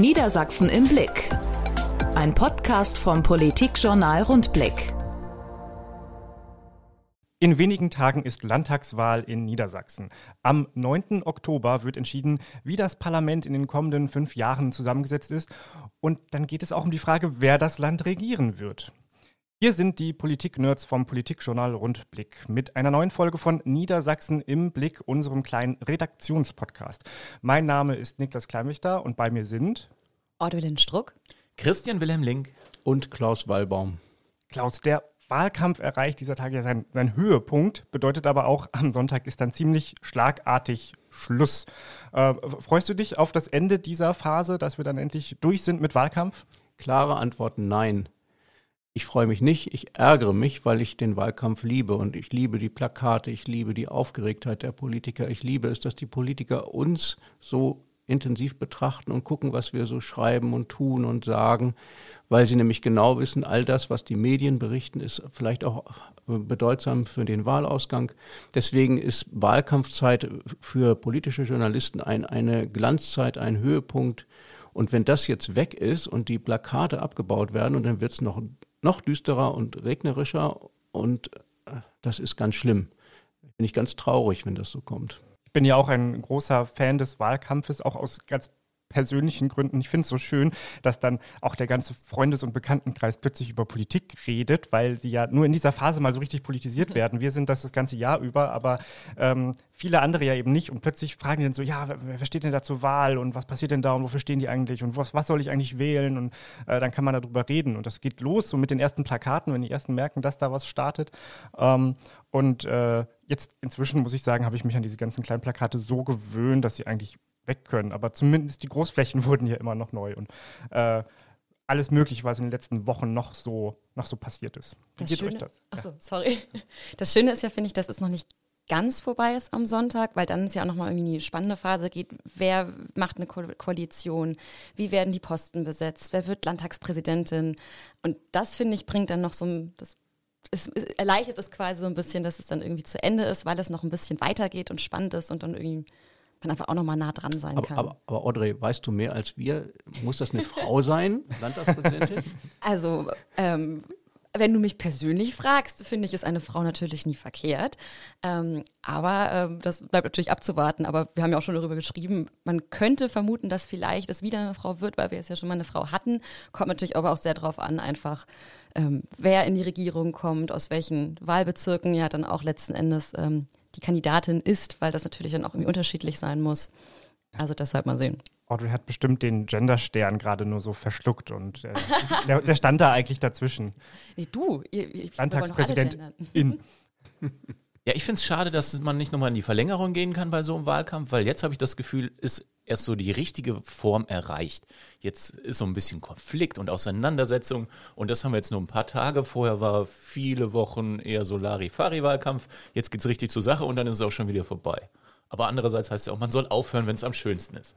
Niedersachsen im Blick. Ein Podcast vom Politikjournal Rundblick. In wenigen Tagen ist Landtagswahl in Niedersachsen. Am 9. Oktober wird entschieden, wie das Parlament in den kommenden fünf Jahren zusammengesetzt ist. Und dann geht es auch um die Frage, wer das Land regieren wird. Hier sind die Politik-Nerds vom Politikjournal Rundblick mit einer neuen Folge von Niedersachsen im Blick, unserem kleinen Redaktionspodcast. Mein Name ist Niklas Kleinwichter und bei mir sind Ordwillen Struck, Christian Wilhelm Link und Klaus Wallbaum. Klaus, der Wahlkampf erreicht dieser Tage ja seinen, seinen Höhepunkt, bedeutet aber auch, am Sonntag ist dann ziemlich schlagartig Schluss. Äh, freust du dich auf das Ende dieser Phase, dass wir dann endlich durch sind mit Wahlkampf? Klare Antwort nein. Ich freue mich nicht, ich ärgere mich, weil ich den Wahlkampf liebe und ich liebe die Plakate, ich liebe die Aufgeregtheit der Politiker, ich liebe es, dass die Politiker uns so intensiv betrachten und gucken, was wir so schreiben und tun und sagen, weil sie nämlich genau wissen, all das, was die Medien berichten, ist vielleicht auch bedeutsam für den Wahlausgang. Deswegen ist Wahlkampfzeit für politische Journalisten ein, eine Glanzzeit, ein Höhepunkt. Und wenn das jetzt weg ist und die Plakate abgebaut werden und dann wird es noch noch düsterer und regnerischer und äh, das ist ganz schlimm. Bin ich ganz traurig, wenn das so kommt. Ich bin ja auch ein großer Fan des Wahlkampfes, auch aus ganz persönlichen Gründen. Ich finde es so schön, dass dann auch der ganze Freundes- und Bekanntenkreis plötzlich über Politik redet, weil sie ja nur in dieser Phase mal so richtig politisiert mhm. werden. Wir sind das das ganze Jahr über, aber ähm, viele andere ja eben nicht. Und plötzlich fragen die dann so, ja, wer steht denn da zur Wahl und was passiert denn da und wofür stehen die eigentlich und was, was soll ich eigentlich wählen? Und äh, dann kann man darüber reden. Und das geht los so mit den ersten Plakaten, wenn die ersten merken, dass da was startet. Ähm, und äh, jetzt inzwischen, muss ich sagen, habe ich mich an diese ganzen kleinen Plakate so gewöhnt, dass sie eigentlich weg können. Aber zumindest die Großflächen wurden hier immer noch neu und äh, alles mögliche, was in den letzten Wochen noch so, noch so passiert ist. Wie das geht Schöne, euch das? Achso, ja. sorry. Das Schöne ist ja, finde ich, dass es noch nicht ganz vorbei ist am Sonntag, weil dann ist ja auch nochmal irgendwie eine spannende Phase geht, wer macht eine Ko Koalition, wie werden die Posten besetzt, wer wird Landtagspräsidentin und das, finde ich, bringt dann noch so ein, das es, es erleichtert es quasi so ein bisschen, dass es dann irgendwie zu Ende ist, weil es noch ein bisschen weitergeht und spannend ist und dann irgendwie man einfach auch nochmal nah dran sein aber, kann. Aber, aber, Audrey, weißt du mehr als wir? Muss das eine Frau sein, Landtagspräsidentin? Also, ähm, wenn du mich persönlich fragst, finde ich es eine Frau natürlich nie verkehrt. Ähm, aber ähm, das bleibt natürlich abzuwarten. Aber wir haben ja auch schon darüber geschrieben, man könnte vermuten, dass vielleicht es wieder eine Frau wird, weil wir jetzt ja schon mal eine Frau hatten. Kommt natürlich aber auch sehr darauf an, einfach ähm, wer in die Regierung kommt, aus welchen Wahlbezirken ja dann auch letzten Endes ähm, die Kandidatin ist, weil das natürlich dann auch irgendwie unterschiedlich sein muss. Also deshalb mal sehen. Audrey hat bestimmt den Genderstern gerade nur so verschluckt und äh, der, der, stand da eigentlich dazwischen. Nee, du, ihr, ich, Landtagspräsidentin. Ja, ich finde es schade, dass man nicht nochmal in die Verlängerung gehen kann bei so einem Wahlkampf, weil jetzt habe ich das Gefühl, ist erst so die richtige Form erreicht. Jetzt ist so ein bisschen Konflikt und Auseinandersetzung und das haben wir jetzt nur ein paar Tage. Vorher war viele Wochen eher so Larifari-Wahlkampf. Jetzt geht es richtig zur Sache und dann ist es auch schon wieder vorbei. Aber andererseits heißt es ja auch, man soll aufhören, wenn es am schönsten ist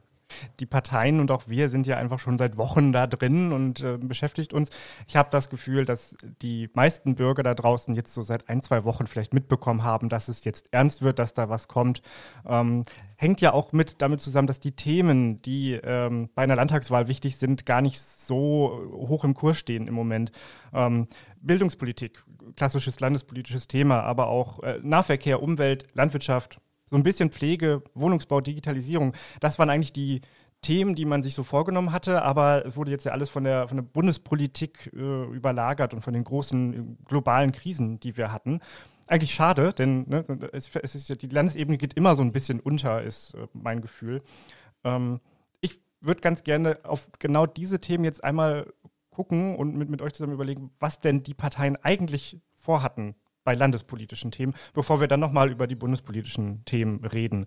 die Parteien und auch wir sind ja einfach schon seit Wochen da drin und äh, beschäftigt uns. Ich habe das Gefühl, dass die meisten Bürger da draußen jetzt so seit ein, zwei Wochen vielleicht mitbekommen haben, dass es jetzt ernst wird, dass da was kommt. Ähm, hängt ja auch mit damit zusammen, dass die Themen, die ähm, bei einer Landtagswahl wichtig sind, gar nicht so hoch im Kurs stehen im Moment. Ähm, Bildungspolitik, klassisches landespolitisches Thema, aber auch äh, Nahverkehr, Umwelt, Landwirtschaft, so ein bisschen Pflege, Wohnungsbau, Digitalisierung. Das waren eigentlich die Themen, die man sich so vorgenommen hatte, aber es wurde jetzt ja alles von der, von der Bundespolitik äh, überlagert und von den großen äh, globalen Krisen, die wir hatten. Eigentlich schade, denn ne, es, es, ist ja, die Landesebene geht immer so ein bisschen unter, ist äh, mein Gefühl. Ähm, ich würde ganz gerne auf genau diese Themen jetzt einmal gucken und mit, mit euch zusammen überlegen, was denn die Parteien eigentlich vorhatten bei landespolitischen Themen, bevor wir dann nochmal über die bundespolitischen Themen reden.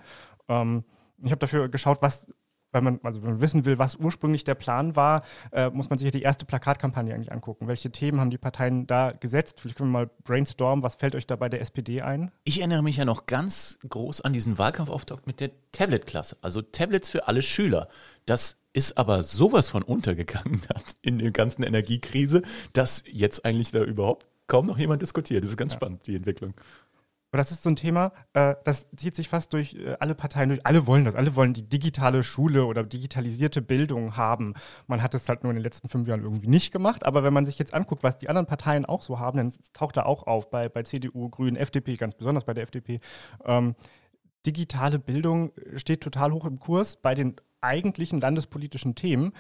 Ähm, ich habe dafür geschaut, was, weil man, also wenn man wissen will, was ursprünglich der Plan war, äh, muss man sich ja die erste Plakatkampagne eigentlich angucken. Welche Themen haben die Parteien da gesetzt? Vielleicht können wir mal brainstormen. Was fällt euch da bei der SPD ein? Ich erinnere mich ja noch ganz groß an diesen Wahlkampfauftakt mit der Tablet-Klasse. Also Tablets für alle Schüler. Das ist aber sowas von untergegangen in der ganzen Energiekrise, dass jetzt eigentlich da überhaupt kaum noch jemand diskutiert. Das ist ganz ja. spannend, die Entwicklung. Und das ist so ein Thema, äh, das zieht sich fast durch äh, alle Parteien durch. Alle wollen das. Alle wollen die digitale Schule oder digitalisierte Bildung haben. Man hat es halt nur in den letzten fünf Jahren irgendwie nicht gemacht. Aber wenn man sich jetzt anguckt, was die anderen Parteien auch so haben, dann taucht da auch auf. Bei, bei CDU, Grünen, FDP, ganz besonders bei der FDP. Ähm, digitale Bildung steht total hoch im Kurs bei den eigentlichen landespolitischen Themen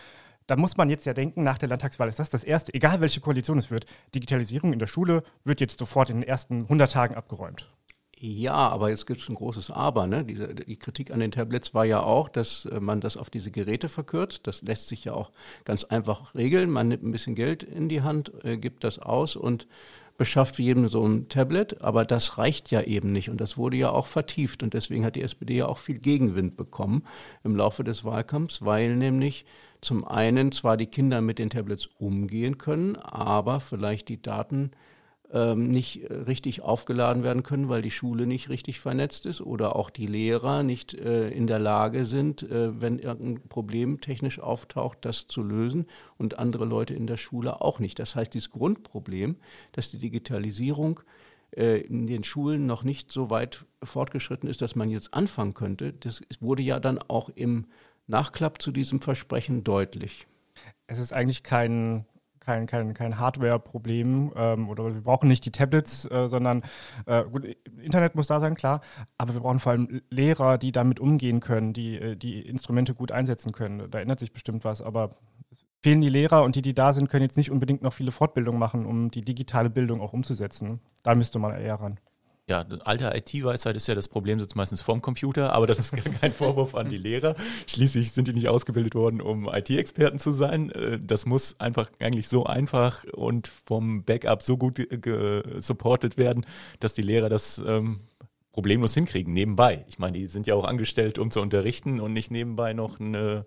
da muss man jetzt ja denken, nach der Landtagswahl ist das das Erste, egal welche Koalition es wird, Digitalisierung in der Schule wird jetzt sofort in den ersten 100 Tagen abgeräumt. Ja, aber jetzt gibt es ein großes Aber. Ne? Die, die, Kritik an den Tablets war ja auch, dass äh, man das auf diese Geräte verkürzt. Das lässt sich ja auch ganz einfach regeln. Man nimmt ein bisschen Geld in die Hand, äh, gibt das aus und beschafft jedem so ein Tablet. Aber das reicht ja eben nicht. Und das wurde ja auch vertieft. Und deswegen hat die SPD ja auch viel Gegenwind bekommen im Laufe des Wahlkampfs, weil nämlich zum einen zwar die Kinder mit den Tablets umgehen können, aber vielleicht die Daten ähm, nicht äh, richtig aufgeladen werden können, weil die Schule nicht richtig vernetzt ist oder auch die Lehrer nicht äh, in der Lage sind, äh, wenn irgendein Problem technisch auftaucht, das zu lösen und andere Leute in der Schule auch nicht. Das heißt, dieses Grundproblem, dass die Digitalisierung äh, in den Schulen noch nicht so weit fortgeschritten ist, dass man jetzt anfangen könnte, das wurde ja dann auch im Nachklapp zu diesem Versprechen deutlich. Es ist eigentlich kein kein, kein, kein Hardware-Problem ähm, oder wir brauchen nicht die Tablets, äh, sondern äh, gut, Internet muss da sein, klar, aber wir brauchen vor allem Lehrer, die damit umgehen können, die äh, die Instrumente gut einsetzen können. Da ändert sich bestimmt was, aber fehlen die Lehrer und die, die da sind, können jetzt nicht unbedingt noch viele Fortbildungen machen, um die digitale Bildung auch umzusetzen. Da müsste man eher ran ja, alte IT-Weisheit ist ja, das Problem sitzt meistens vorm Computer, aber das ist kein Vorwurf an die Lehrer. Schließlich sind die nicht ausgebildet worden, um IT-Experten zu sein. Äh, das muss einfach eigentlich so einfach und vom Backup so gut supported werden, dass die Lehrer das ähm, problemlos hinkriegen, nebenbei. Ich meine, die sind ja auch angestellt, um zu unterrichten und nicht nebenbei noch eine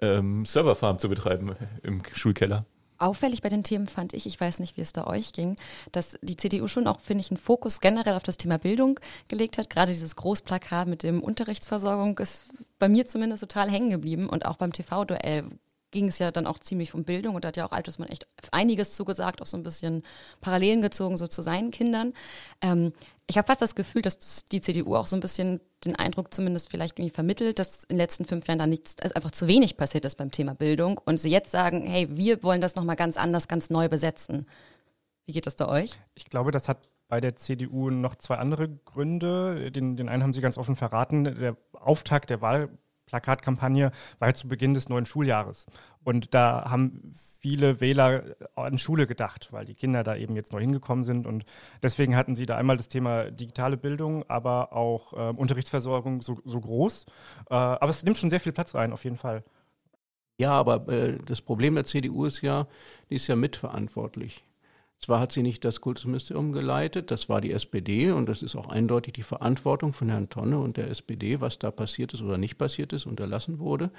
ähm, Serverfarm zu betreiben im Schulkeller. Auffällig bei den Themen fand ich, ich weiß nicht, wie es da euch ging, dass die CDU schon auch, finde ich, einen Fokus generell auf das Thema Bildung gelegt hat. Gerade dieses Großplakat mit dem Unterrichtsversorgung ist bei mir zumindest total hängen geblieben und auch beim TV-Duell ging es ja dann auch ziemlich um Bildung und da hat ja auch Altosmann echt einiges zugesagt, auch so ein bisschen Parallelen gezogen so zu seinen Kindern. Ähm, ich habe fast das Gefühl, dass die CDU auch so ein bisschen den Eindruck zumindest vielleicht irgendwie vermittelt, dass in den letzten fünf Jahren da nichts, also einfach zu wenig passiert ist beim Thema Bildung und sie jetzt sagen, hey, wir wollen das nochmal ganz anders, ganz neu besetzen. Wie geht das da euch? Ich glaube, das hat bei der CDU noch zwei andere Gründe. Den, den einen haben Sie ganz offen verraten. Der Auftakt der Wahlplakatkampagne war ja zu Beginn des neuen Schuljahres. Und da haben viele Wähler an Schule gedacht, weil die Kinder da eben jetzt neu hingekommen sind. Und deswegen hatten sie da einmal das Thema digitale Bildung, aber auch äh, Unterrichtsversorgung so, so groß. Äh, aber es nimmt schon sehr viel Platz ein, auf jeden Fall. Ja, aber äh, das Problem der CDU ist ja, die ist ja mitverantwortlich. Zwar hat sie nicht das Kultusministerium geleitet, das war die SPD und das ist auch eindeutig die Verantwortung von Herrn Tonne und der SPD, was da passiert ist oder nicht passiert ist, unterlassen wurde.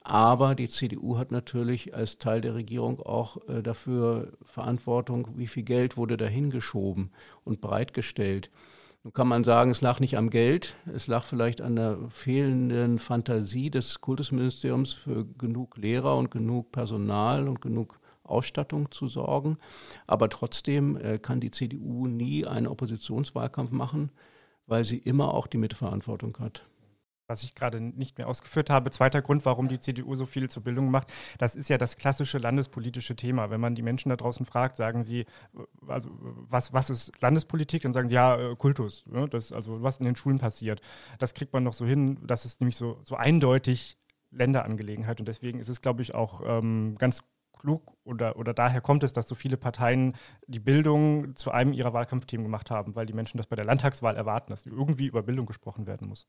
Aber die CDU hat natürlich als Teil der Regierung auch äh, dafür Verantwortung, wie viel Geld wurde dahin geschoben und bereitgestellt. Nun kann man sagen, es lag nicht am Geld, es lag vielleicht an der fehlenden Fantasie des Kultusministeriums für genug Lehrer und genug Personal und genug Ausstattung zu sorgen. Aber trotzdem äh, kann die CDU nie einen Oppositionswahlkampf machen, weil sie immer auch die Mitverantwortung hat was ich gerade nicht mehr ausgeführt habe. Zweiter Grund, warum die CDU so viel zur Bildung macht, das ist ja das klassische landespolitische Thema. Wenn man die Menschen da draußen fragt, sagen sie, äh, also was, was ist Landespolitik? Dann sagen sie, ja, äh, Kultus, ne? das, also was in den Schulen passiert. Das kriegt man noch so hin, das ist nämlich so, so eindeutig Länderangelegenheit und deswegen ist es, glaube ich, auch ähm, ganz klug oder, oder daher kommt es, dass so viele Parteien die Bildung zu einem ihrer Wahlkampfthemen gemacht haben, weil die Menschen das bei der Landtagswahl erwarten, dass irgendwie über Bildung gesprochen werden muss.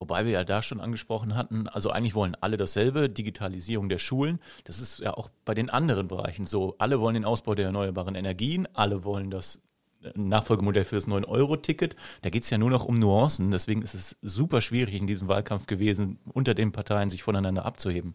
Wobei wir ja da schon angesprochen hatten, also eigentlich wollen alle dasselbe, Digitalisierung der Schulen. Das ist ja auch bei den anderen Bereichen so. Alle wollen den Ausbau der erneuerbaren Energien, alle wollen das äh, Nachfolgemodell für das 9-Euro-Ticket. Da geht es ja nur noch um Nuancen. Deswegen ist es super schwierig in diesem Wahlkampf gewesen, unter den Parteien sich voneinander abzuheben.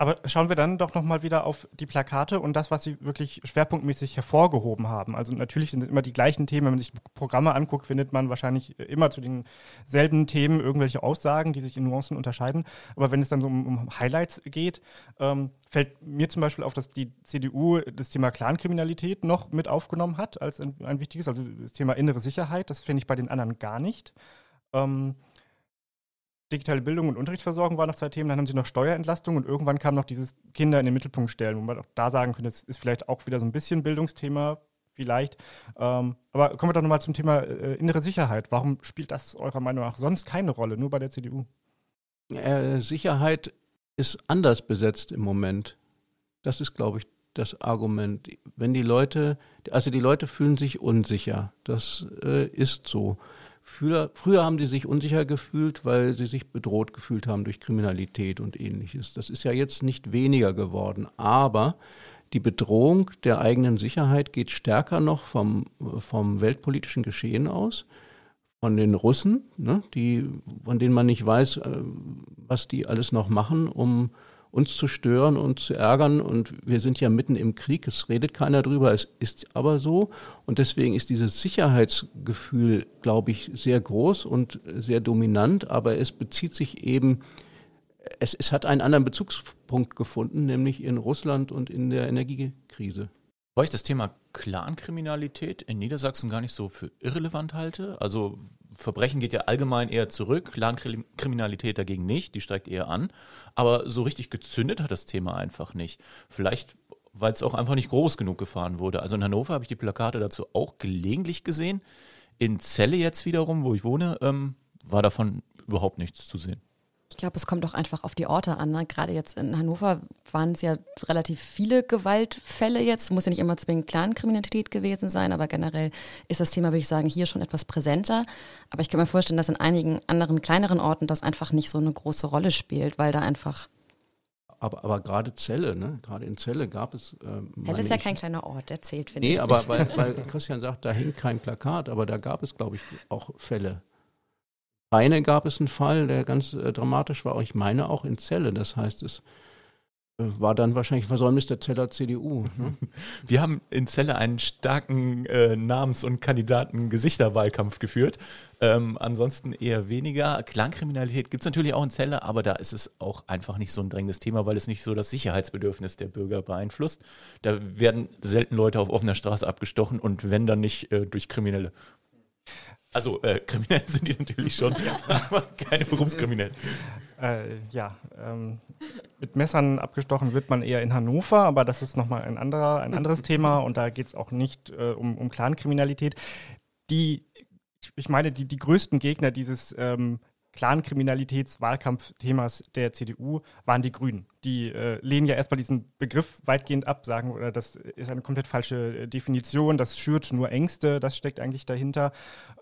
Aber schauen wir dann doch nochmal wieder auf die Plakate und das, was Sie wirklich schwerpunktmäßig hervorgehoben haben. Also natürlich sind es immer die gleichen Themen. Wenn man sich Programme anguckt, findet man wahrscheinlich immer zu denselben Themen irgendwelche Aussagen, die sich in Nuancen unterscheiden. Aber wenn es dann so um, um Highlights geht, ähm, fällt mir zum Beispiel auf, dass die CDU das Thema Clankriminalität noch mit aufgenommen hat als ein, ein wichtiges, also das Thema innere Sicherheit. Das finde ich bei den anderen gar nicht. Ähm, digitale Bildung und Unterrichtsversorgung waren noch zwei Themen, dann haben sie noch Steuerentlastung und irgendwann kam noch dieses Kinder in den Mittelpunkt stellen, wo man auch da sagen könnte, das ist vielleicht auch wieder so ein bisschen Bildungsthema, vielleicht. Ähm, aber kommen wir doch nochmal zum Thema äh, innere Sicherheit. Warum spielt das eurer Meinung nach sonst keine Rolle, nur bei der CDU? Äh, Sicherheit ist anders besetzt im Moment. Das ist, glaube ich, das Argument. Wenn die Leute, also die Leute fühlen sich unsicher. Das äh, ist so. Früher, früher haben die sich unsicher gefühlt, weil sie sich bedroht gefühlt haben durch Kriminalität und ähnliches. Das ist ja jetzt nicht weniger geworden, aber die Bedrohung der eigenen Sicherheit geht stärker noch vom, vom weltpolitischen Geschehen aus, von den Russen, ne, die, von denen man nicht weiß, äh, was die alles noch machen, um uns zu stören und zu ärgern. Und wir sind ja mitten im Krieg, es redet keiner drüber, es ist aber so. Und deswegen ist dieses Sicherheitsgefühl, glaube ich, sehr groß und sehr dominant, aber es bezieht sich eben, es, es hat einen anderen Bezugspunkt gefunden, nämlich in Russland und in der Energiekrise. Weil ich das Thema Clankriminalität in Niedersachsen gar nicht so für irrelevant halte. Also Verbrechen geht ja allgemein eher zurück, Clankriminalität dagegen nicht, die steigt eher an. Aber so richtig gezündet hat das Thema einfach nicht. Vielleicht, weil es auch einfach nicht groß genug gefahren wurde. Also in Hannover habe ich die Plakate dazu auch gelegentlich gesehen. In Celle jetzt wiederum, wo ich wohne, ähm, war davon überhaupt nichts zu sehen. Ich glaube, es kommt auch einfach auf die Orte an. Ne? Gerade jetzt in Hannover waren es ja relativ viele Gewaltfälle jetzt. Muss ja nicht immer zwingend Clankriminalität gewesen sein, aber generell ist das Thema, würde ich sagen, hier schon etwas präsenter. Aber ich kann mir vorstellen, dass in einigen anderen kleineren Orten das einfach nicht so eine große Rolle spielt, weil da einfach aber, aber gerade Celle, ne? gerade in Celle gab es. Äh, Celle ist ja ich, kein kleiner Ort, der zählt, finde nee, ich. Nee, aber weil, weil Christian sagt, da hing kein Plakat, aber da gab es, glaube ich, auch Fälle. Eine gab es einen Fall, der ganz äh, dramatisch war. Ich meine auch in Celle. Das heißt, es äh, war dann wahrscheinlich Versäumnis der Zeller CDU. Ne? Wir haben in Celle einen starken äh, Namens- und Kandidaten-Gesichterwahlkampf geführt. Ähm, ansonsten eher weniger. Clankriminalität gibt es natürlich auch in Celle, aber da ist es auch einfach nicht so ein drängendes Thema, weil es nicht so das Sicherheitsbedürfnis der Bürger beeinflusst. Da werden selten Leute auf offener Straße abgestochen und wenn dann nicht äh, durch Kriminelle. Also äh, kriminell sind die natürlich schon, aber keine Berufskriminellen. Äh, ja, ähm, mit Messern abgestochen wird man eher in Hannover, aber das ist nochmal ein, anderer, ein anderes Thema und da geht es auch nicht äh, um, um Clankriminalität. Die, ich meine, die, die größten Gegner dieses ähm, Clan-Kriminalitäts-Wahlkampfthemas der CDU waren die Grünen. Die äh, lehnen ja erstmal diesen Begriff weitgehend ab, sagen, oder das ist eine komplett falsche äh, Definition, das schürt nur Ängste, das steckt eigentlich dahinter.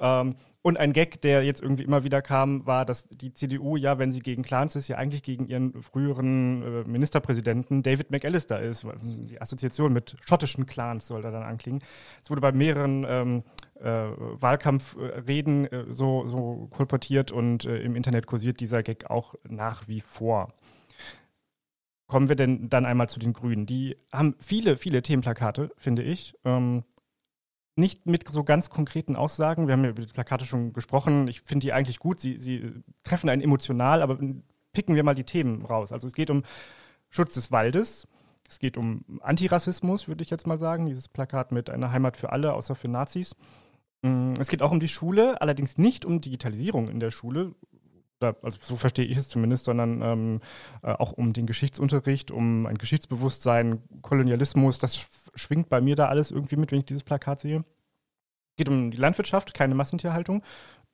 Ähm, und ein Gag, der jetzt irgendwie immer wieder kam, war, dass die CDU ja, wenn sie gegen Clans ist, ja eigentlich gegen ihren früheren äh, Ministerpräsidenten David McAllister ist. Die Assoziation mit schottischen Clans soll da dann anklingen. Es wurde bei mehreren ähm, äh, Wahlkampfreden äh, so, so kolportiert und äh, im Internet kursiert dieser Gag auch nach wie vor. Kommen wir denn dann einmal zu den Grünen. Die haben viele, viele Themenplakate, finde ich. Ähm, nicht mit so ganz konkreten Aussagen. Wir haben ja über die Plakate schon gesprochen. Ich finde die eigentlich gut. Sie, sie treffen einen emotional, aber picken wir mal die Themen raus. Also es geht um Schutz des Waldes. Es geht um Antirassismus, würde ich jetzt mal sagen. Dieses Plakat mit einer Heimat für alle, außer für Nazis. Mm, es geht auch um die Schule, allerdings nicht um Digitalisierung in der Schule. Also so verstehe ich es zumindest, sondern ähm, äh, auch um den Geschichtsunterricht, um ein Geschichtsbewusstsein, Kolonialismus. Das schwingt bei mir da alles irgendwie mit, wenn ich dieses Plakat sehe. Es Geht um die Landwirtschaft, keine Massentierhaltung.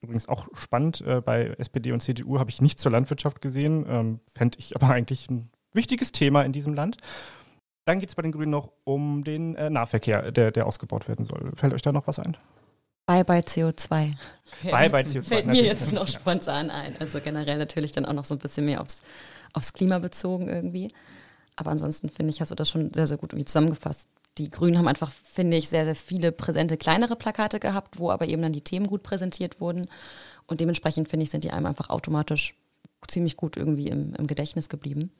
Übrigens auch spannend, äh, bei SPD und CDU habe ich nichts zur Landwirtschaft gesehen. Ähm, Fände ich aber eigentlich ein wichtiges Thema in diesem Land. Dann geht es bei den Grünen noch um den äh, Nahverkehr, der, der ausgebaut werden soll. Fällt euch da noch was ein? Bye bye CO2. Bye bye CO2. Fällt mir jetzt noch spontan ein. Also generell natürlich dann auch noch so ein bisschen mehr aufs, aufs Klima bezogen irgendwie. Aber ansonsten finde ich, hast du das schon sehr, sehr gut irgendwie zusammengefasst. Die Grünen haben einfach, finde ich, sehr, sehr viele präsente kleinere Plakate gehabt, wo aber eben dann die Themen gut präsentiert wurden. Und dementsprechend, finde ich, sind die einem einfach automatisch ziemlich gut irgendwie im, im Gedächtnis geblieben.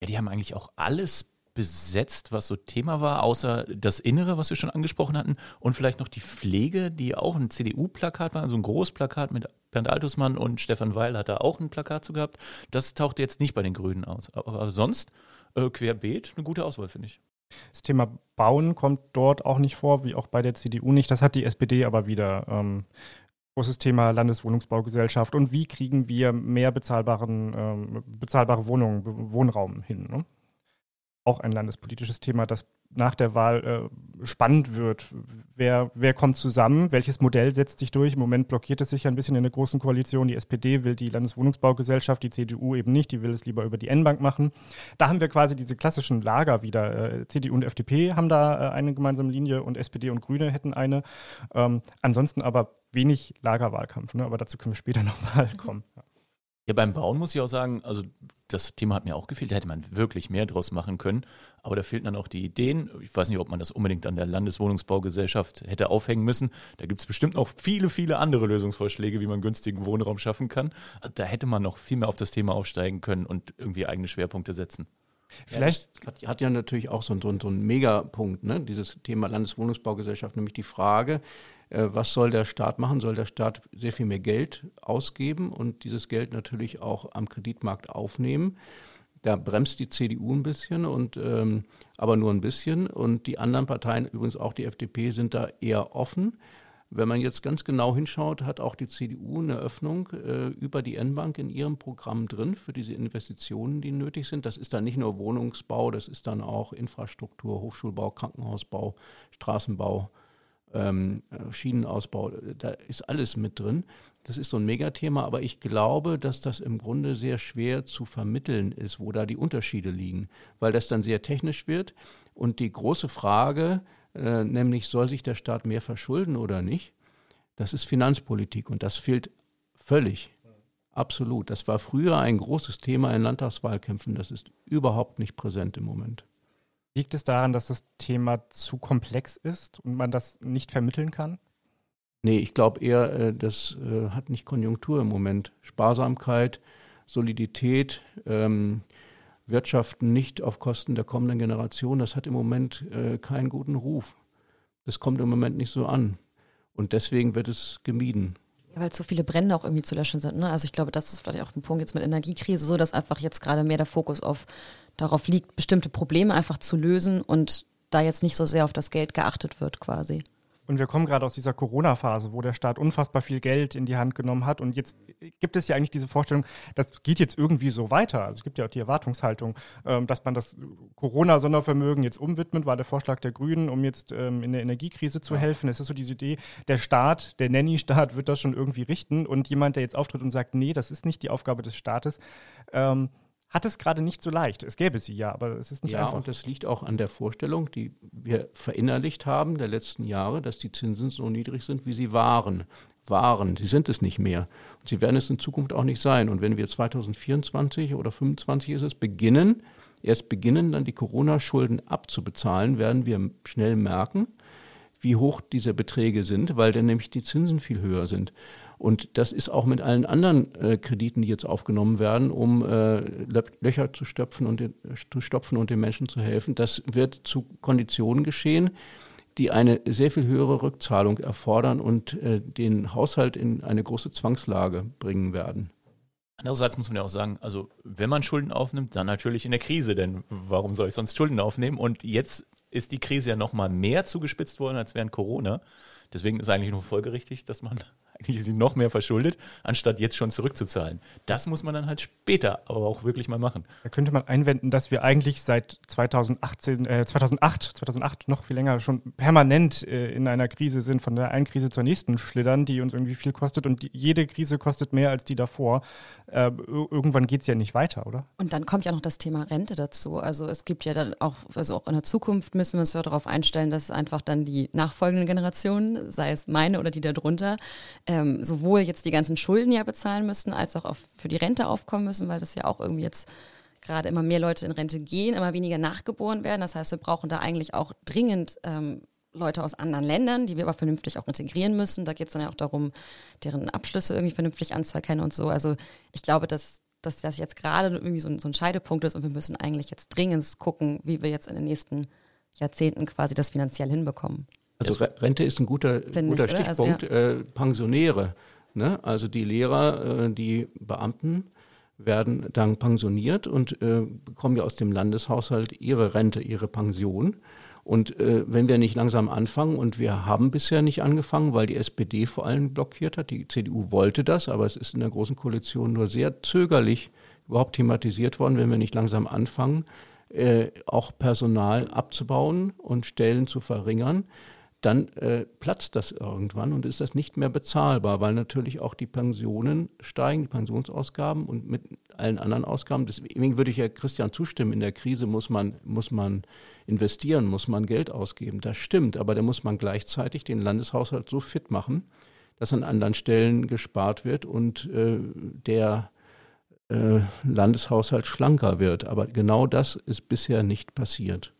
Ja, die haben eigentlich auch alles besetzt, was so Thema war, außer das Innere, was wir schon angesprochen hatten, und vielleicht noch die Pflege, die auch ein CDU-Plakat war, also ein Großplakat mit Bernd Altusmann und Stefan Weil hat da auch ein Plakat zu gehabt. Das tauchte jetzt nicht bei den Grünen aus. Aber sonst äh, querbeet eine gute Auswahl, finde ich. Das Thema Bauen kommt dort auch nicht vor, wie auch bei der CDU nicht. Das hat die SPD aber wieder. Ähm, großes Thema Landeswohnungsbaugesellschaft und wie kriegen wir mehr bezahlbaren, ähm, bezahlbare Wohnungen, Wohnraum hin. Ne? Auch ein landespolitisches Thema, das nach der Wahl äh, spannend wird. Wer, wer kommt zusammen? Welches Modell setzt sich durch? Im Moment blockiert es sich ein bisschen in der großen Koalition. Die SPD will die Landeswohnungsbaugesellschaft, die CDU eben nicht. Die will es lieber über die N-Bank machen. Da haben wir quasi diese klassischen Lager wieder. Äh, CDU und FDP haben da äh, eine gemeinsame Linie und SPD und Grüne hätten eine. Ähm, ansonsten aber wenig Lagerwahlkampf. Ne? Aber dazu können wir später nochmal kommen. Ja. Beim Bauen muss ich auch sagen, also das Thema hat mir auch gefehlt. Da hätte man wirklich mehr draus machen können. Aber da fehlten dann auch die Ideen. Ich weiß nicht, ob man das unbedingt an der Landeswohnungsbaugesellschaft hätte aufhängen müssen. Da gibt es bestimmt noch viele, viele andere Lösungsvorschläge, wie man günstigen Wohnraum schaffen kann. Also da hätte man noch viel mehr auf das Thema aufsteigen können und irgendwie eigene Schwerpunkte setzen. Vielleicht ja, hat, hat, ja natürlich auch so, ein, so einen Megapunkt, ne? dieses Thema Landeswohnungsbaugesellschaft, nämlich die Frage, äh, was soll der Staat machen? Soll der Staat sehr viel mehr Geld ausgeben und dieses Geld natürlich auch am Kreditmarkt aufnehmen? Da bremst die CDU ein bisschen und ähm, aber nur ein bisschen. Und die anderen Parteien, übrigens auch die FDP, sind da eher offen. Wenn man jetzt ganz genau hinschaut, hat auch die CDU eine Öffnung äh, über die N-Bank in ihrem Programm drin für diese Investitionen, die nötig sind. Das ist dann nicht nur Wohnungsbau, das ist dann auch Infrastruktur, Hochschulbau, Krankenhausbau, Straßenbau, ähm, Schienenausbau, da ist alles mit drin. Das ist so ein Megathema, aber ich glaube, dass das im Grunde sehr schwer zu vermitteln ist, wo da die Unterschiede liegen, weil das dann sehr technisch wird. Und die große Frage, äh, nämlich soll sich der Staat mehr verschulden oder nicht, das ist Finanzpolitik und das fehlt völlig. Absolut. Das war früher ein großes Thema in Landtagswahlkämpfen. Das ist überhaupt nicht präsent im Moment. Liegt es daran, dass das Thema zu komplex ist und man das nicht vermitteln kann? Nee, ich glaube eher, äh, das äh, hat nicht Konjunktur im Moment. Sparsamkeit, Solidität, ähm, Wirtschaften nicht auf Kosten der kommenden Generation, das hat im Moment äh, keinen guten Ruf. Das kommt im Moment nicht so an. Und deswegen wird es gemieden. Weil so viele Brände auch irgendwie zu löschen sind. Ne? Also ich glaube, das ist vielleicht auch ein Punkt jetzt mit Energiekrise, so dass einfach jetzt gerade mehr der Fokus auf darauf liegt, bestimmte Probleme einfach zu lösen und da jetzt nicht so sehr auf das Geld geachtet wird quasi. Und wir kommen gerade aus dieser Corona-Phase, wo der Staat unfassbar viel Geld in die Hand genommen hat. Und jetzt gibt es ja eigentlich diese Vorstellung, das geht jetzt irgendwie so weiter. Also es gibt ja auch die Erwartungshaltung, ähm, dass man das Corona-Sondervermögen jetzt umwidmet, war der Vorschlag der Grünen, um jetzt ähm, in der Energiekrise zu helfen. Es ist so diese Idee, der Staat, der Nanny-Staat wird das schon irgendwie richten. Und jemand, der jetzt auftritt und sagt, nee, das ist nicht die Aufgabe des Staates, ähm, hat es gerade nicht so leicht. Es gäbe sie ja, aber es ist nicht ja, einfach. Ja, und das liegt auch an der Vorstellung, die wir verinnerlicht haben der letzten Jahre, dass die Zinsen so niedrig sind, wie sie waren. Waren, sie sind es nicht mehr. Und sie werden es in Zukunft auch nicht sein. Und wenn wir 2024 oder 2025 ist es beginnen, erst beginnen, dann die Corona-Schulden abzubezahlen, werden wir schnell merken, wie hoch diese Beträge sind, weil dann nämlich die Zinsen viel höher sind. Und das ist auch mit allen anderen äh, Krediten, die jetzt aufgenommen werden, um äh, Löcher zu stopfen und den, zu stopfen und den Menschen zu helfen. Das wird zu Konditionen geschehen, die eine sehr viel höhere Rückzahlung erfordern und äh, den Haushalt in eine große Zwangslage bringen werden. Andererseits muss man ja auch sagen, also wenn man Schulden aufnimmt, dann natürlich in der Krise, denn warum soll ich sonst Schulden aufnehmen? Und jetzt ist die Krise ja noch mal mehr zugespitzt worden als während Corona. Deswegen ist eigentlich nur folgerichtig, dass man eigentlich ist sie noch mehr verschuldet, anstatt jetzt schon zurückzuzahlen. Das muss man dann halt später aber auch wirklich mal machen. Da könnte man einwenden, dass wir eigentlich seit 2018, äh, 2008, 2008 noch viel länger schon permanent äh, in einer Krise sind, von der einen Krise zur nächsten schlittern, die uns irgendwie viel kostet und die, jede Krise kostet mehr als die davor. Äh, irgendwann geht es ja nicht weiter, oder? Und dann kommt ja noch das Thema Rente dazu. Also es gibt ja dann auch, also auch in der Zukunft müssen wir uns ja darauf einstellen, dass einfach dann die nachfolgenden Generationen, sei es meine oder die darunter, ähm, sowohl jetzt die ganzen Schulden ja bezahlen müssen, als auch für die Rente aufkommen müssen, weil das ja auch irgendwie jetzt gerade immer mehr Leute in Rente gehen, immer weniger nachgeboren werden. Das heißt, wir brauchen da eigentlich auch dringend ähm, Leute aus anderen Ländern, die wir aber vernünftig auch integrieren müssen. Da geht es dann ja auch darum, deren Abschlüsse irgendwie vernünftig anzuerkennen und so. Also ich glaube, dass dass das jetzt gerade irgendwie so ein, so ein Scheidepunkt ist und wir müssen eigentlich jetzt dringend gucken, wie wir jetzt in den nächsten Jahrzehnten quasi das finanziell hinbekommen. Also Rente ist ein guter, guter ich, also, Stichpunkt. Also, ja. äh, Pensionäre, ne? also die Lehrer, äh, die Beamten werden dann pensioniert und äh, bekommen ja aus dem Landeshaushalt ihre Rente, ihre Pension. Und äh, wenn wir nicht langsam anfangen, und wir haben bisher nicht angefangen, weil die SPD vor allem blockiert hat, die CDU wollte das, aber es ist in der Großen Koalition nur sehr zögerlich überhaupt thematisiert worden, wenn wir nicht langsam anfangen, äh, auch Personal abzubauen und Stellen zu verringern, dann äh, platzt das irgendwann und ist das nicht mehr bezahlbar, weil natürlich auch die Pensionen steigen, die Pensionsausgaben und mit allen anderen Ausgaben. Deswegen würde ich ja Christian zustimmen, in der Krise muss man, muss man investieren, muss man Geld ausgeben. Das stimmt, aber da muss man gleichzeitig den Landeshaushalt so fit machen, dass an anderen Stellen gespart wird und äh, der äh, Landeshaushalt schlanker wird. Aber genau das ist bisher nicht passiert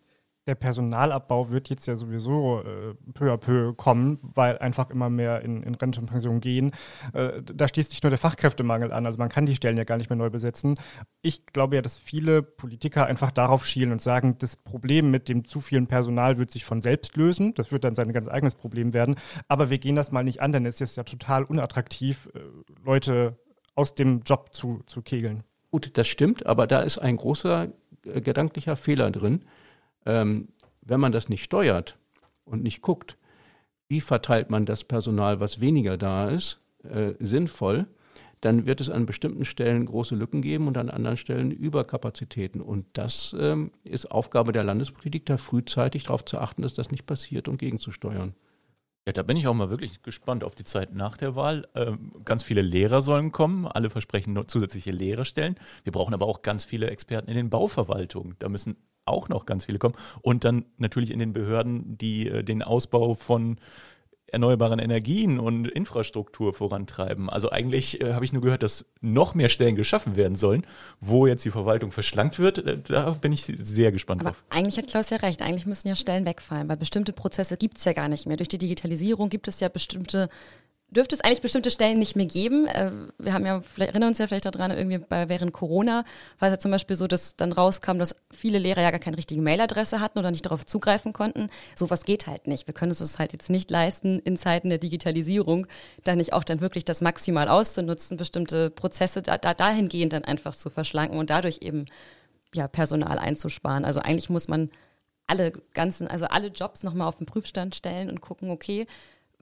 der Personalabbau wird jetzt ja sowieso äh, peu à peu kommen, weil einfach immer mehr in, in Rente und Pension gehen. Äh, da schließt sich nur der Fachkräftemangel an. Also man kann die Stellen ja gar nicht mehr neu besetzen. Ich glaube ja, dass viele Politiker einfach darauf schielen und sagen, das Problem mit dem zu vielen Personal wird sich von selbst lösen. Das wird dann sein ganz eigenes Problem werden. Aber wir gehen das mal nicht an, denn es ist ja total unattraktiv, äh, Leute aus dem Job zu, zu kegeln. Gut, das stimmt, aber da ist ein großer äh, gedanklicher Fehler drin ähm, wenn man das nicht steuert und nicht guckt, wie verteilt man das Personal, was weniger da ist, äh, sinnvoll, dann wird es an bestimmten Stellen große Lücken geben und an anderen Stellen Überkapazitäten. Und das ähm, ist Aufgabe der Landespolitik, da frühzeitig darauf zu achten, dass das nicht passiert und gegenzusteuern. Ja, da bin ich auch mal wirklich gespannt auf die Zeit nach der Wahl. Ähm, ganz viele Lehrer sollen kommen, alle versprechen zusätzliche Lehrerstellen. Wir brauchen aber auch ganz viele Experten in den Bauverwaltungen. Da müssen auch noch ganz viele kommen. Und dann natürlich in den Behörden, die äh, den Ausbau von erneuerbaren Energien und Infrastruktur vorantreiben. Also eigentlich äh, habe ich nur gehört, dass noch mehr Stellen geschaffen werden sollen, wo jetzt die Verwaltung verschlankt wird. Äh, da bin ich sehr gespannt Aber drauf. Eigentlich hat Klaus ja recht. Eigentlich müssen ja Stellen wegfallen, weil bestimmte Prozesse gibt es ja gar nicht mehr. Durch die Digitalisierung gibt es ja bestimmte dürfte es eigentlich bestimmte Stellen nicht mehr geben. Äh, wir haben ja, erinnern uns ja vielleicht daran, irgendwie bei, während Corona war es ja zum Beispiel so, dass dann rauskam, dass viele Lehrer ja gar keine richtige Mailadresse hatten oder nicht darauf zugreifen konnten. Sowas geht halt nicht. Wir können es uns halt jetzt nicht leisten, in Zeiten der Digitalisierung dann nicht auch dann wirklich das maximal auszunutzen, bestimmte Prozesse da, da dahingehend dann einfach zu verschlanken und dadurch eben ja Personal einzusparen. Also eigentlich muss man alle ganzen, also alle Jobs nochmal auf den Prüfstand stellen und gucken, okay,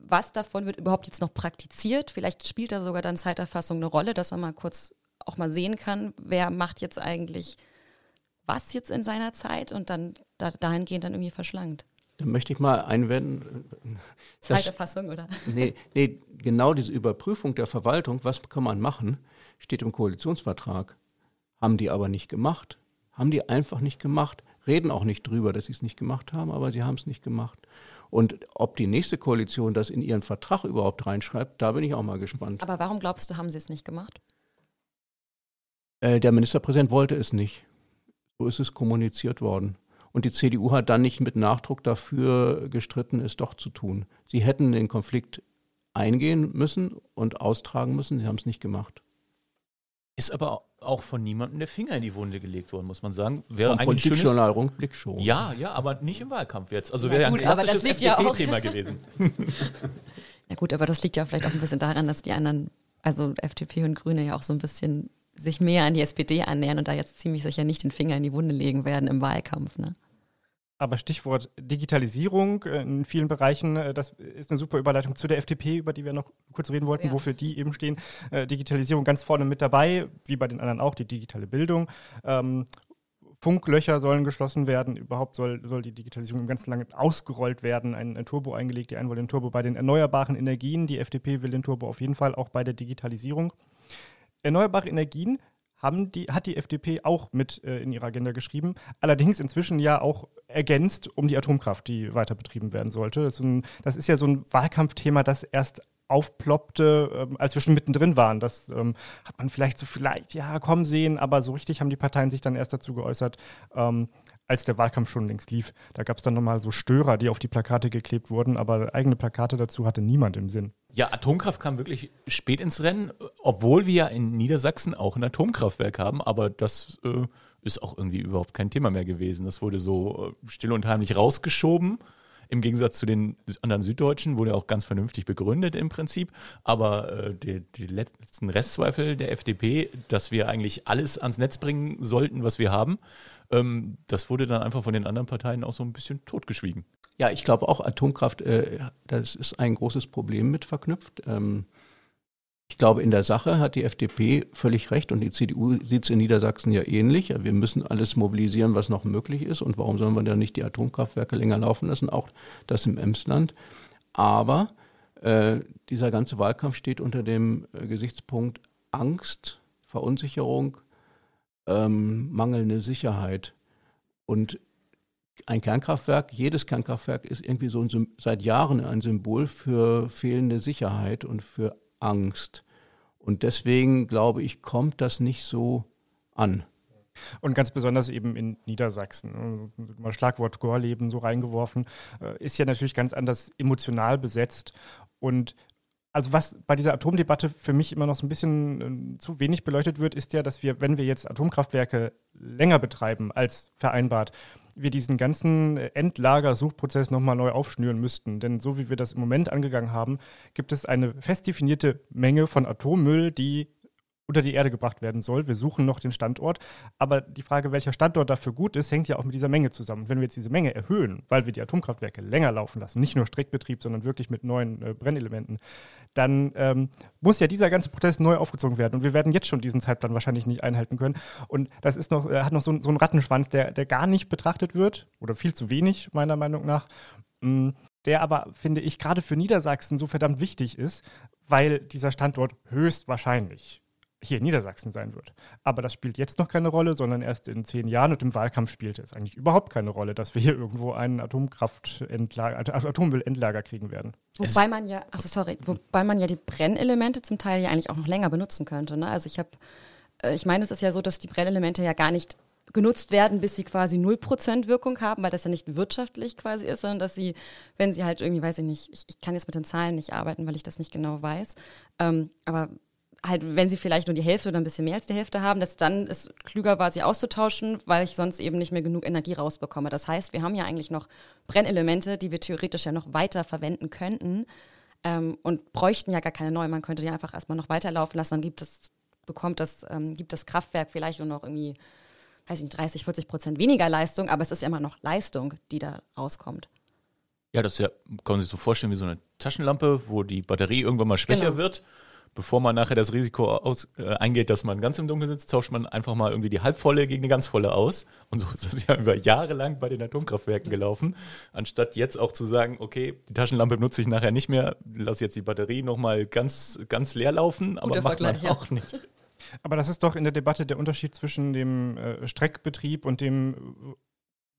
was davon wird überhaupt jetzt noch praktiziert? Vielleicht spielt da sogar dann Zeiterfassung eine Rolle, dass man mal kurz auch mal sehen kann, wer macht jetzt eigentlich was jetzt in seiner Zeit und dann da, dahingehend dann irgendwie verschlankt. Da möchte ich mal einwenden. Zeiterfassung, oder? Nee, nee, genau diese Überprüfung der Verwaltung, was kann man machen, steht im Koalitionsvertrag. Haben die aber nicht gemacht. Haben die einfach nicht gemacht. Reden auch nicht drüber, dass sie es nicht gemacht haben, aber sie haben es nicht gemacht. Und ob die nächste Koalition das in ihren Vertrag überhaupt reinschreibt, da bin ich auch mal gespannt. Aber warum glaubst du, haben sie es nicht gemacht? Äh, der Ministerpräsident wollte es nicht. So ist es kommuniziert worden. Und die CDU hat dann nicht mit Nachdruck dafür gestritten, es doch zu tun. Sie hätten den Konflikt eingehen müssen und austragen müssen. Sie haben es nicht gemacht. Ist aber auch von niemandem der Finger in die Wunde gelegt worden, muss man sagen. Wäre Vom eigentlich Politikjournal Rundblick schon. Ja, ja, aber nicht im Wahlkampf jetzt. Also wäre ja ein klassisches FDP-Thema ja gewesen. ja gut, aber das liegt ja vielleicht auch ein bisschen daran, dass die anderen, also FDP und Grüne ja auch so ein bisschen sich mehr an die SPD annähern und da jetzt ziemlich sicher nicht den Finger in die Wunde legen werden im Wahlkampf. Ne? Aber Stichwort Digitalisierung äh, in vielen Bereichen, äh, das ist eine super Überleitung zu der FDP, über die wir noch kurz reden wollten, ja. wofür die eben stehen. Äh, Digitalisierung ganz vorne mit dabei, wie bei den anderen auch, die digitale Bildung. Ähm, Funklöcher sollen geschlossen werden. Überhaupt soll, soll die Digitalisierung im ganzen Land ausgerollt werden. Ein, ein, Turbo eingelegt. Die einen wollen den Turbo bei den erneuerbaren Energien. Die FDP will den Turbo auf jeden Fall auch bei der Digitalisierung. Erneuerbare Energien haben die, hat die FDP auch mit äh, in ihrer Agenda geschrieben. Allerdings inzwischen ja auch ergänzt um die Atomkraft, die weiter betrieben werden sollte. Das ist, ein, das ist ja so ein Wahlkampfthema, das erst aufploppte, ähm, als wir schon mittendrin waren. Das ähm, hat man vielleicht so vielleicht, ja, kommen sehen, aber so richtig haben die Parteien sich dann erst dazu geäußert, ähm, als der Wahlkampf schon längst lief. Da gab es dann nochmal so Störer, die auf die Plakate geklebt wurden, aber eigene Plakate dazu hatte niemand im Sinn. Ja, Atomkraft kam wirklich spät ins Rennen, obwohl wir ja in Niedersachsen auch ein Atomkraftwerk haben, aber das äh, ist auch irgendwie überhaupt kein Thema mehr gewesen. Das wurde so äh, still und heimlich rausgeschoben. Im Gegensatz zu den anderen Süddeutschen wurde auch ganz vernünftig begründet im Prinzip. Aber äh, die, die, letzten Restzweifel der FDP, dass wir eigentlich alles ans Netz bringen sollten, was wir haben, ähm, das wurde dann einfach von den anderen Parteien auch so ein bisschen totgeschwiegen. Ja, ich glaube auch Atomkraft, äh, das ist ein großes Problem mit verknüpft. Ähm, ich glaube, in der Sache hat die FDP völlig recht und die CDU sieht es in Niedersachsen ja ähnlich. Wir müssen alles mobilisieren, was noch möglich ist. Und warum sollen wir dann nicht die Atomkraftwerke länger laufen lassen? Auch das im Emsland. Aber äh, dieser ganze Wahlkampf steht unter dem äh, Gesichtspunkt Angst, Verunsicherung, ähm, mangelnde Sicherheit. Und ein Kernkraftwerk, jedes Kernkraftwerk ist irgendwie so ein, seit Jahren ein Symbol für fehlende Sicherheit und für Angst. Und deswegen, glaube ich, kommt das nicht so an. Und ganz besonders eben in Niedersachsen. Mal Schlagwort Gorleben so reingeworfen, äh, ist ja natürlich ganz anders emotional besetzt. Und also was bei dieser Atomdebatte für mich immer noch so ein bisschen äh, zu wenig beleuchtet wird, ist ja, dass wir, wenn wir jetzt Atomkraftwerke länger betreiben als vereinbart, wir diesen ganzen Endlagersuchprozess nochmal neu aufschnüren müssten. Denn so wie wir das im Moment angegangen haben, gibt es eine fest definierte Menge von Atommüll, die unter die Erde gebracht werden soll. Wir suchen noch den Standort. Aber die Frage, welcher Standort dafür gut ist, hängt ja auch mit dieser Menge zusammen. Wenn wir jetzt diese Menge erhöhen, weil wir die Atomkraftwerke länger laufen lassen, nicht nur Streckbetrieb, sondern wirklich mit neuen äh, Brennelementen, dann ähm, muss ja dieser ganze Prozess neu aufgezogen werden. Und wir werden jetzt schon diesen Zeitplan wahrscheinlich nicht einhalten können. Und das ist noch, äh, hat noch so, so einen Rattenschwanz, der, der gar nicht betrachtet wird oder viel zu wenig, meiner Meinung nach. Mm, der aber, finde ich, gerade für Niedersachsen so verdammt wichtig ist, weil dieser Standort höchstwahrscheinlich hier in Niedersachsen sein wird. Aber das spielt jetzt noch keine Rolle, sondern erst in zehn Jahren und im Wahlkampf spielte es eigentlich überhaupt keine Rolle, dass wir hier irgendwo einen Atomkraftendlager, Atommüllendlager kriegen werden. Wobei man ja, also sorry, wobei man ja die Brennelemente zum Teil ja eigentlich auch noch länger benutzen könnte. Ne? Also ich habe, äh, ich meine, es ist ja so, dass die Brennelemente ja gar nicht genutzt werden, bis sie quasi 0% Wirkung haben, weil das ja nicht wirtschaftlich quasi ist, sondern dass sie, wenn sie halt irgendwie, weiß ich nicht, ich, ich kann jetzt mit den Zahlen nicht arbeiten, weil ich das nicht genau weiß, ähm, aber halt, wenn sie vielleicht nur die Hälfte oder ein bisschen mehr als die Hälfte haben, dass dann es klüger war, sie auszutauschen, weil ich sonst eben nicht mehr genug Energie rausbekomme. Das heißt, wir haben ja eigentlich noch Brennelemente, die wir theoretisch ja noch weiter verwenden könnten ähm, und bräuchten ja gar keine neuen. Man könnte die einfach erstmal noch weiterlaufen lassen, dann gibt es, bekommt das, ähm, gibt das Kraftwerk vielleicht nur noch irgendwie, weiß ich nicht, 30, 40 Prozent weniger Leistung, aber es ist ja immer noch Leistung, die da rauskommt. Ja, das ist ja, kann man sich so vorstellen wie so eine Taschenlampe, wo die Batterie irgendwann mal schwächer genau. wird bevor man nachher das Risiko aus, äh, eingeht, dass man ganz im Dunkeln sitzt, tauscht man einfach mal irgendwie die halbvolle gegen eine ganz volle aus. Und so ist das ja über Jahre lang bei den Atomkraftwerken gelaufen. Anstatt jetzt auch zu sagen, okay, die Taschenlampe benutze ich nachher nicht mehr, lasse jetzt die Batterie nochmal ganz, ganz leer laufen, aber Guter macht man ja. auch nicht. Aber das ist doch in der Debatte der Unterschied zwischen dem äh, Streckbetrieb und dem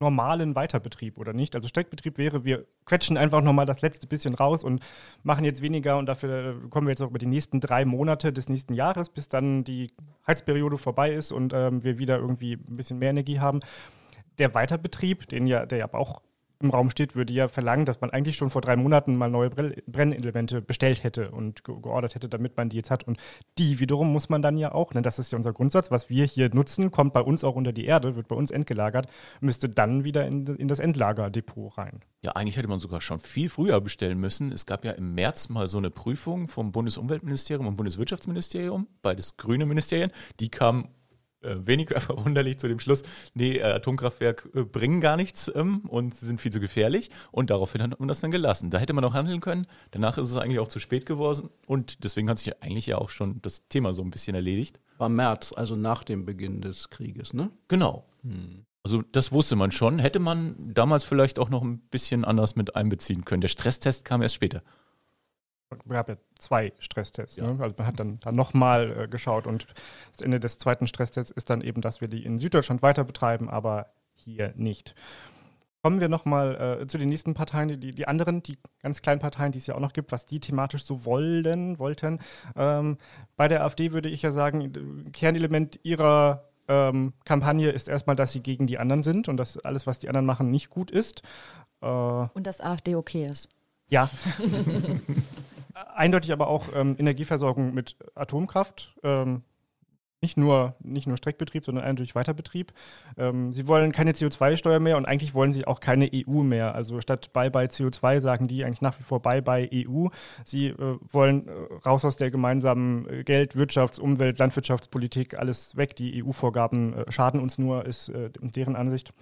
normalen Weiterbetrieb oder nicht? Also Streckbetrieb wäre, wir quetschen einfach nochmal das letzte bisschen raus und machen jetzt weniger und dafür kommen wir jetzt auch über die nächsten drei Monate des nächsten Jahres, bis dann die Heizperiode vorbei ist und ähm, wir wieder irgendwie ein bisschen mehr Energie haben. Der Weiterbetrieb, den ja, der ja auch im Raum steht, würde ja verlangen, dass man eigentlich schon vor drei Monaten mal neue Brennelemente bestellt hätte und ge geordert hätte, damit man die jetzt hat. Und die wiederum muss man dann ja auch, ne, das ist ja unser Grundsatz, was wir hier nutzen, kommt bei uns auch unter die Erde, wird bei uns entgelagert, müsste dann wieder in, in das Endlagerdepot rein. Ja, eigentlich hätte man sogar schon viel früher bestellen müssen. Es gab ja im März mal so eine Prüfung vom Bundesumweltministerium und Bundeswirtschaftsministerium, beides grüne Ministerien. Die kamen weniger verwunderlich zu dem Schluss, nee, äh, Atomkraftwerk äh, bringen gar nichts ähm, und sind viel zu gefährlich. Und daraufhin hat man das dann gelassen. Da hätte man auch handeln können. Danach ist es eigentlich auch zu spät geworden. Und deswegen hat sich eigentlich ja auch schon das Thema so ein bisschen erledigt. War März, also nach dem Beginn des Krieges, ne? Genau. Hm. Also das wusste man schon. Hätte man damals vielleicht auch noch ein bisschen anders mit einbeziehen können. Der Stresstest kam erst später gab ja zwei Stresstests. Ja. Ne? Also man hat dann, dann nochmal äh, geschaut und das Ende des zweiten Stresstests ist dann eben, dass wir die in Süddeutschland weiter betreiben, aber hier nicht. Kommen wir nochmal äh, zu den nächsten Parteien, die, die anderen, die ganz kleinen Parteien, die es ja auch noch gibt, was die thematisch so wollen, wollten. Ähm, bei der AfD würde ich ja sagen, Kernelement ihrer ähm, Kampagne ist erstmal, dass sie gegen die anderen sind und dass alles, was die anderen machen, nicht gut ist. Äh, und dass AfD okay ist. Ja. Eindeutig aber auch ähm, Energieversorgung mit Atomkraft. Ähm, nicht nur, nicht nur Streckbetrieb, sondern eindeutig Weiterbetrieb. Ähm, sie wollen keine CO2-Steuer mehr und eigentlich wollen sie auch keine EU mehr. Also statt Bye-bye CO2 sagen die eigentlich nach wie vor Bye-bye EU. Sie äh, wollen äh, raus aus der gemeinsamen äh, Geld-, Wirtschafts-, Umwelt-, Landwirtschaftspolitik, alles weg. Die EU-Vorgaben äh, schaden uns nur, ist äh, deren Ansicht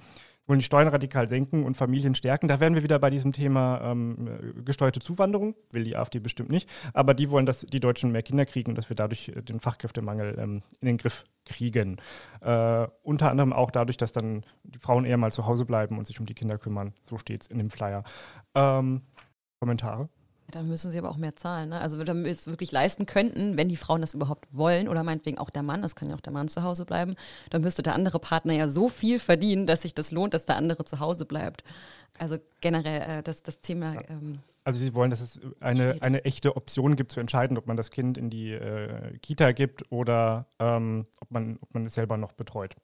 wollen die Steuern radikal senken und Familien stärken. Da wären wir wieder bei diesem Thema ähm, gesteuerte Zuwanderung. Will die AfD bestimmt nicht. Aber die wollen, dass die Deutschen mehr Kinder kriegen und dass wir dadurch äh, den Fachkräftemangel ähm, in den Griff kriegen. Äh, unter anderem auch dadurch, dass dann die Frauen eher mal zu Hause bleiben und sich um die Kinder kümmern. So steht es in dem Flyer. Ähm, Kommentare? Dann müssen sie aber auch mehr zahlen. Ne? Also damit wir es wirklich leisten könnten, wenn die Frauen das überhaupt wollen oder meinetwegen auch der Mann, das kann ja auch der Mann zu Hause bleiben, dann müsste der andere Partner ja so viel verdienen, dass sich das lohnt, dass der andere zu Hause bleibt. Also generell äh, das, das Thema. Ähm, also Sie wollen, dass es eine, eine echte Option gibt zu entscheiden, ob man das Kind in die äh, Kita gibt oder ähm, ob, man, ob man es selber noch betreut.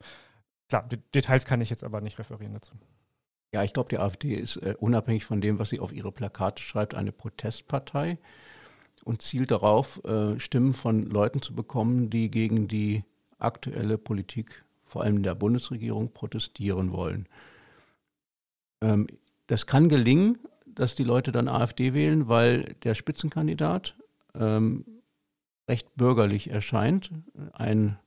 Klar, die Details kann ich jetzt aber nicht referieren dazu. Ja, ich glaube, die AfD ist äh, unabhängig von dem, was sie auf ihre Plakate schreibt, eine Protestpartei und zielt darauf, äh, Stimmen von Leuten zu bekommen, die gegen die aktuelle Politik, vor allem der Bundesregierung, protestieren wollen. Ähm, das kann gelingen, dass die Leute dann AfD wählen, weil der Spitzenkandidat ähm, recht bürgerlich erscheint. Ein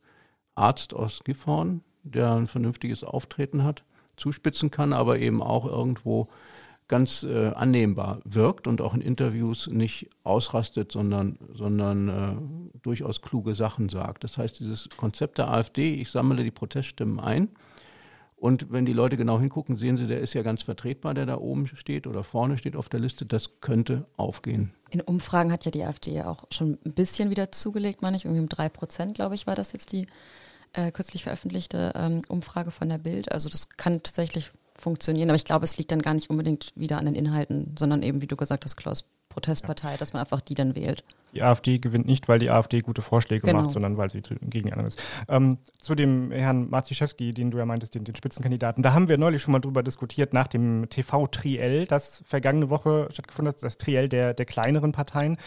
Arzt aus Gifhorn, der ein vernünftiges Auftreten hat zuspitzen kann, aber eben auch irgendwo ganz äh, annehmbar wirkt und auch in Interviews nicht ausrastet, sondern, sondern äh, durchaus kluge Sachen sagt. Das heißt, dieses Konzept der AfD, ich sammle die Proteststimmen ein. Und wenn die Leute genau hingucken, sehen sie, der ist ja ganz vertretbar, der da oben steht oder vorne steht auf der Liste. Das könnte aufgehen. In Umfragen hat ja die AfD ja auch schon ein bisschen wieder zugelegt, meine ich. Irgendwie um drei Prozent, glaube ich, war das jetzt die äh, kürzlich veröffentlichte ähm, Umfrage von der Bild. Also das kann tatsächlich funktionieren, aber ich glaube, es liegt dann gar nicht unbedingt wieder an den Inhalten, sondern eben, wie du gesagt hast, Klaus, Protestpartei, ja. dass man einfach die dann wählt. Die AfD gewinnt nicht, weil die AfD gute Vorschläge genau. macht, sondern weil sie gegen die anderen ist. Ähm, zu dem Herrn Marziszewski, den du ja meintest, den, den, Spitzenkandidaten, da haben wir neulich schon mal drüber diskutiert, nach dem TV-Triell, das vergangene Woche stattgefunden hat, das Triell der, der kleineren Parteien.